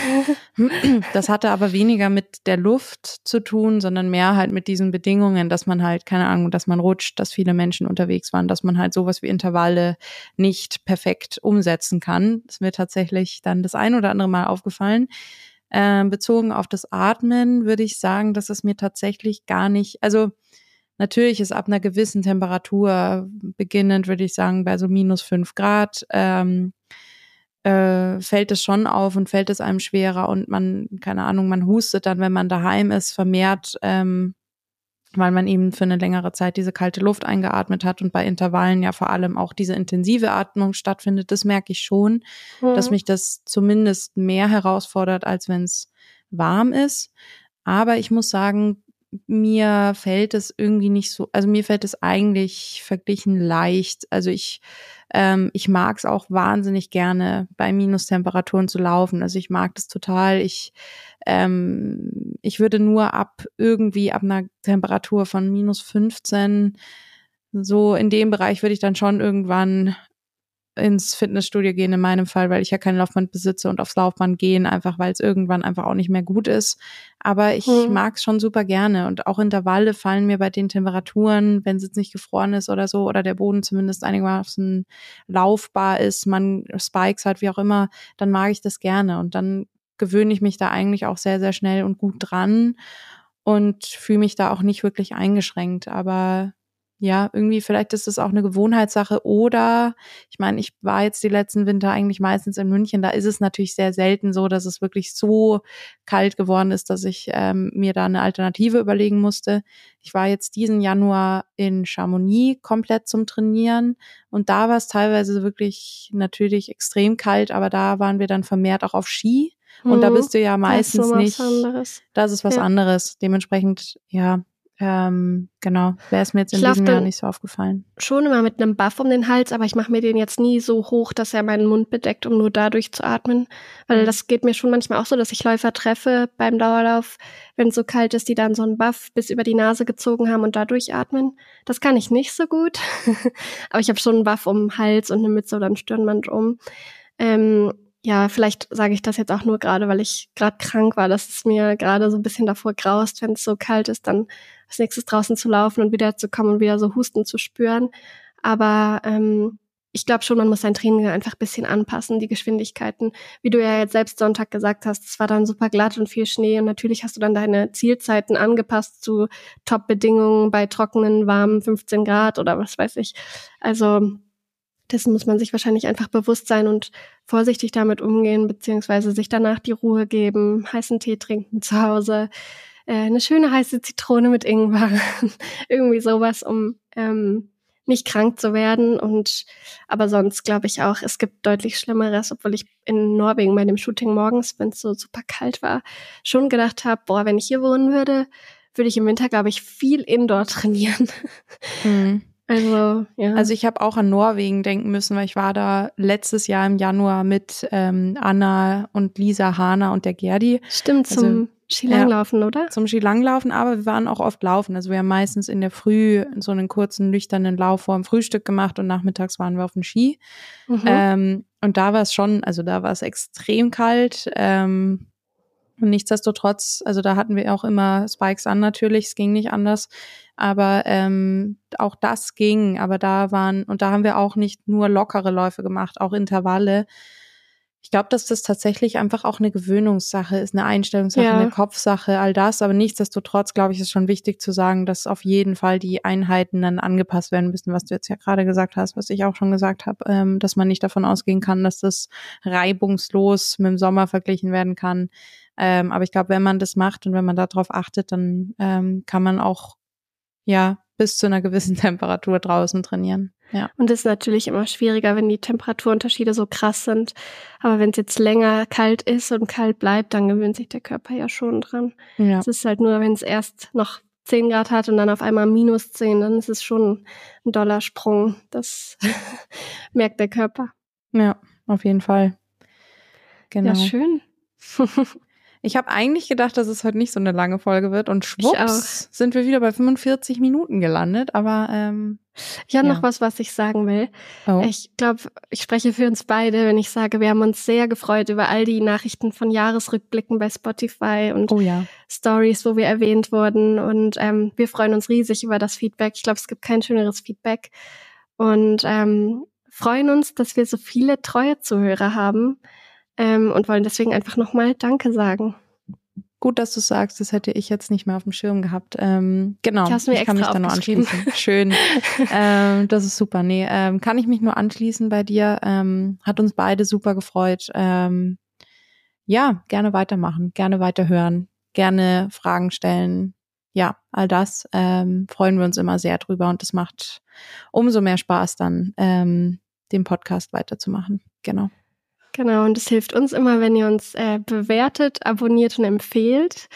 das hatte aber weniger mit der Luft zu tun, sondern mehr halt mit diesen Bedingungen, dass man halt, keine Ahnung, dass man rutscht, dass viele Menschen unterwegs waren, dass man halt sowas wie Intervalle nicht perfekt umsetzen kann. Das ist mir tatsächlich dann das ein oder andere Mal aufgefallen. Ähm, bezogen auf das Atmen würde ich sagen, dass es mir tatsächlich gar nicht, also Natürlich ist ab einer gewissen Temperatur, beginnend würde ich sagen, bei so minus fünf Grad, ähm, äh, fällt es schon auf und fällt es einem schwerer und man, keine Ahnung, man hustet dann, wenn man daheim ist, vermehrt, ähm, weil man eben für eine längere Zeit diese kalte Luft eingeatmet hat und bei Intervallen ja vor allem auch diese intensive Atmung stattfindet. Das merke ich schon, mhm. dass mich das zumindest mehr herausfordert, als wenn es warm ist. Aber ich muss sagen, mir fällt es irgendwie nicht so, also mir fällt es eigentlich verglichen leicht. Also ich, ähm, ich mag es auch wahnsinnig gerne, bei Minustemperaturen zu laufen. Also ich mag das total. Ich, ähm, ich würde nur ab irgendwie ab einer Temperatur von minus 15 so in dem Bereich würde ich dann schon irgendwann ins Fitnessstudio gehen in meinem Fall, weil ich ja kein Laufband besitze und aufs Laufband gehen, einfach weil es irgendwann einfach auch nicht mehr gut ist. Aber ich hm. mag es schon super gerne und auch Intervalle fallen mir bei den Temperaturen, wenn es jetzt nicht gefroren ist oder so oder der Boden zumindest einigermaßen laufbar ist, man Spikes hat, wie auch immer, dann mag ich das gerne und dann gewöhne ich mich da eigentlich auch sehr, sehr schnell und gut dran und fühle mich da auch nicht wirklich eingeschränkt. Aber ja, irgendwie vielleicht ist es auch eine Gewohnheitssache oder ich meine, ich war jetzt die letzten Winter eigentlich meistens in München, da ist es natürlich sehr selten so, dass es wirklich so kalt geworden ist, dass ich ähm, mir da eine Alternative überlegen musste. Ich war jetzt diesen Januar in Chamonix komplett zum Trainieren und da war es teilweise wirklich natürlich extrem kalt, aber da waren wir dann vermehrt auch auf Ski. Und da mhm. bist du ja meistens nicht. Das ist was ja. anderes. Dementsprechend, ja, ähm, genau, wäre es mir jetzt in diesem Jahr nicht so aufgefallen. Schon immer mit einem Buff um den Hals, aber ich mache mir den jetzt nie so hoch, dass er meinen Mund bedeckt, um nur dadurch zu atmen. Weil mhm. das geht mir schon manchmal auch so, dass ich Läufer treffe beim Dauerlauf, wenn es so kalt ist, die dann so einen Buff bis über die Nase gezogen haben und dadurch atmen. Das kann ich nicht so gut. aber ich habe schon einen Buff um den Hals und eine Mütze oder einen Stirnband um. Ähm, ja, vielleicht sage ich das jetzt auch nur gerade, weil ich gerade krank war, dass es mir gerade so ein bisschen davor graust, wenn es so kalt ist, dann als nächstes draußen zu laufen und wieder zu kommen und wieder so Husten zu spüren. Aber ähm, ich glaube schon, man muss sein Training einfach bisschen anpassen, die Geschwindigkeiten. Wie du ja jetzt selbst Sonntag gesagt hast, es war dann super glatt und viel Schnee und natürlich hast du dann deine Zielzeiten angepasst zu Top-Bedingungen bei trockenen, warmen 15 Grad oder was weiß ich. Also dessen muss man sich wahrscheinlich einfach bewusst sein und vorsichtig damit umgehen, beziehungsweise sich danach die Ruhe geben, heißen Tee trinken zu Hause, äh, eine schöne heiße Zitrone mit Ingwer, irgendwie sowas, um ähm, nicht krank zu werden. Und aber sonst glaube ich auch, es gibt deutlich Schlimmeres, obwohl ich in Norwegen bei dem Shooting morgens, wenn es so super kalt war, schon gedacht habe, boah, wenn ich hier wohnen würde, würde ich im Winter, glaube ich, viel Indoor trainieren. Mhm. Also, ja. Also ich habe auch an Norwegen denken müssen, weil ich war da letztes Jahr im Januar mit ähm, Anna und Lisa Hana und der Gerdi. Stimmt, also, zum Skilanglaufen, ja, oder? Zum Skilanglaufen, aber wir waren auch oft laufen. Also wir haben meistens in der Früh so einen kurzen, nüchternen Lauf vor dem Frühstück gemacht und nachmittags waren wir auf dem Ski. Mhm. Ähm, und da war es schon, also da war es extrem kalt. Ähm, und nichtsdestotrotz, also da hatten wir auch immer Spikes an natürlich, es ging nicht anders. Aber ähm, auch das ging, aber da waren, und da haben wir auch nicht nur lockere Läufe gemacht, auch Intervalle. Ich glaube, dass das tatsächlich einfach auch eine Gewöhnungssache ist, eine Einstellungssache, ja. eine Kopfsache, all das. Aber nichtsdestotrotz, glaube ich, ist schon wichtig zu sagen, dass auf jeden Fall die Einheiten dann angepasst werden müssen, was du jetzt ja gerade gesagt hast, was ich auch schon gesagt habe, ähm, dass man nicht davon ausgehen kann, dass das reibungslos mit dem Sommer verglichen werden kann. Ähm, aber ich glaube, wenn man das macht und wenn man darauf achtet, dann ähm, kann man auch ja bis zu einer gewissen Temperatur draußen trainieren. Ja. Und es ist natürlich immer schwieriger, wenn die Temperaturunterschiede so krass sind. Aber wenn es jetzt länger kalt ist und kalt bleibt, dann gewöhnt sich der Körper ja schon dran. Ja. Es ist halt nur, wenn es erst noch 10 Grad hat und dann auf einmal minus 10, dann ist es schon ein doller Sprung. Das merkt der Körper. Ja, auf jeden Fall. Genau. Ja, schön. Ich habe eigentlich gedacht, dass es heute nicht so eine lange Folge wird und schwupps sind wir wieder bei 45 Minuten gelandet, aber ähm, ich habe ja. noch was, was ich sagen will. Oh. Ich glaube, ich spreche für uns beide, wenn ich sage, wir haben uns sehr gefreut über all die Nachrichten von Jahresrückblicken bei Spotify und oh, ja. Stories, wo wir erwähnt wurden und ähm, wir freuen uns riesig über das Feedback. Ich glaube, es gibt kein schöneres Feedback und ähm, freuen uns, dass wir so viele treue Zuhörer haben ähm, und wollen deswegen einfach nochmal Danke sagen. Gut, dass du sagst, das hätte ich jetzt nicht mehr auf dem Schirm gehabt. Ähm, genau, ich, ich kann mich da nur anschließen. Schön, ähm, das ist super. Nee, ähm, kann ich mich nur anschließen bei dir. Ähm, hat uns beide super gefreut. Ähm, ja, gerne weitermachen, gerne weiterhören, gerne Fragen stellen. Ja, all das ähm, freuen wir uns immer sehr drüber und es macht umso mehr Spaß dann, ähm, den Podcast weiterzumachen. Genau. Genau, und es hilft uns immer, wenn ihr uns äh, bewertet, abonniert und empfehlt.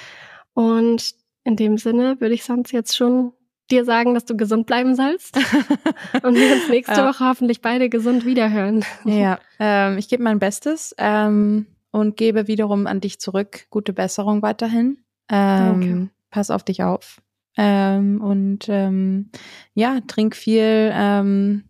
Und in dem Sinne würde ich sonst jetzt schon dir sagen, dass du gesund bleiben sollst. und wir uns nächste ja. Woche hoffentlich beide gesund wiederhören. Ja, ähm, ich gebe mein Bestes ähm, und gebe wiederum an dich zurück. Gute Besserung weiterhin. Ähm, Danke. Pass auf dich auf. Ähm, und ähm, ja, trink viel ähm,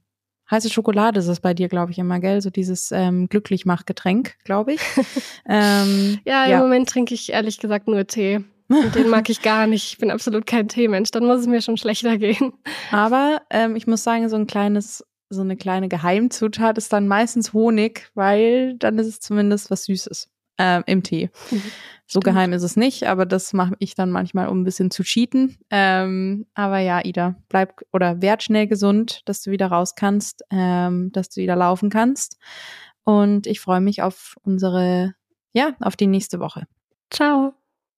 heiße Schokolade ist es bei dir, glaube ich, immer, gell? So dieses ähm, Glücklichmachgetränk, glaube ich. ähm, ja, im ja. Moment trinke ich ehrlich gesagt nur Tee. Und den mag ich gar nicht. Ich bin absolut kein Teemensch. Dann muss es mir schon schlechter gehen. Aber ähm, ich muss sagen, so ein kleines, so eine kleine Geheimzutat ist dann meistens Honig, weil dann ist es zumindest was Süßes äh, im Tee. Mhm. So Stimmt. geheim ist es nicht, aber das mache ich dann manchmal, um ein bisschen zu cheaten. Ähm, aber ja, Ida, bleib oder werd schnell gesund, dass du wieder raus kannst, ähm, dass du wieder laufen kannst. Und ich freue mich auf unsere, ja, auf die nächste Woche. Ciao.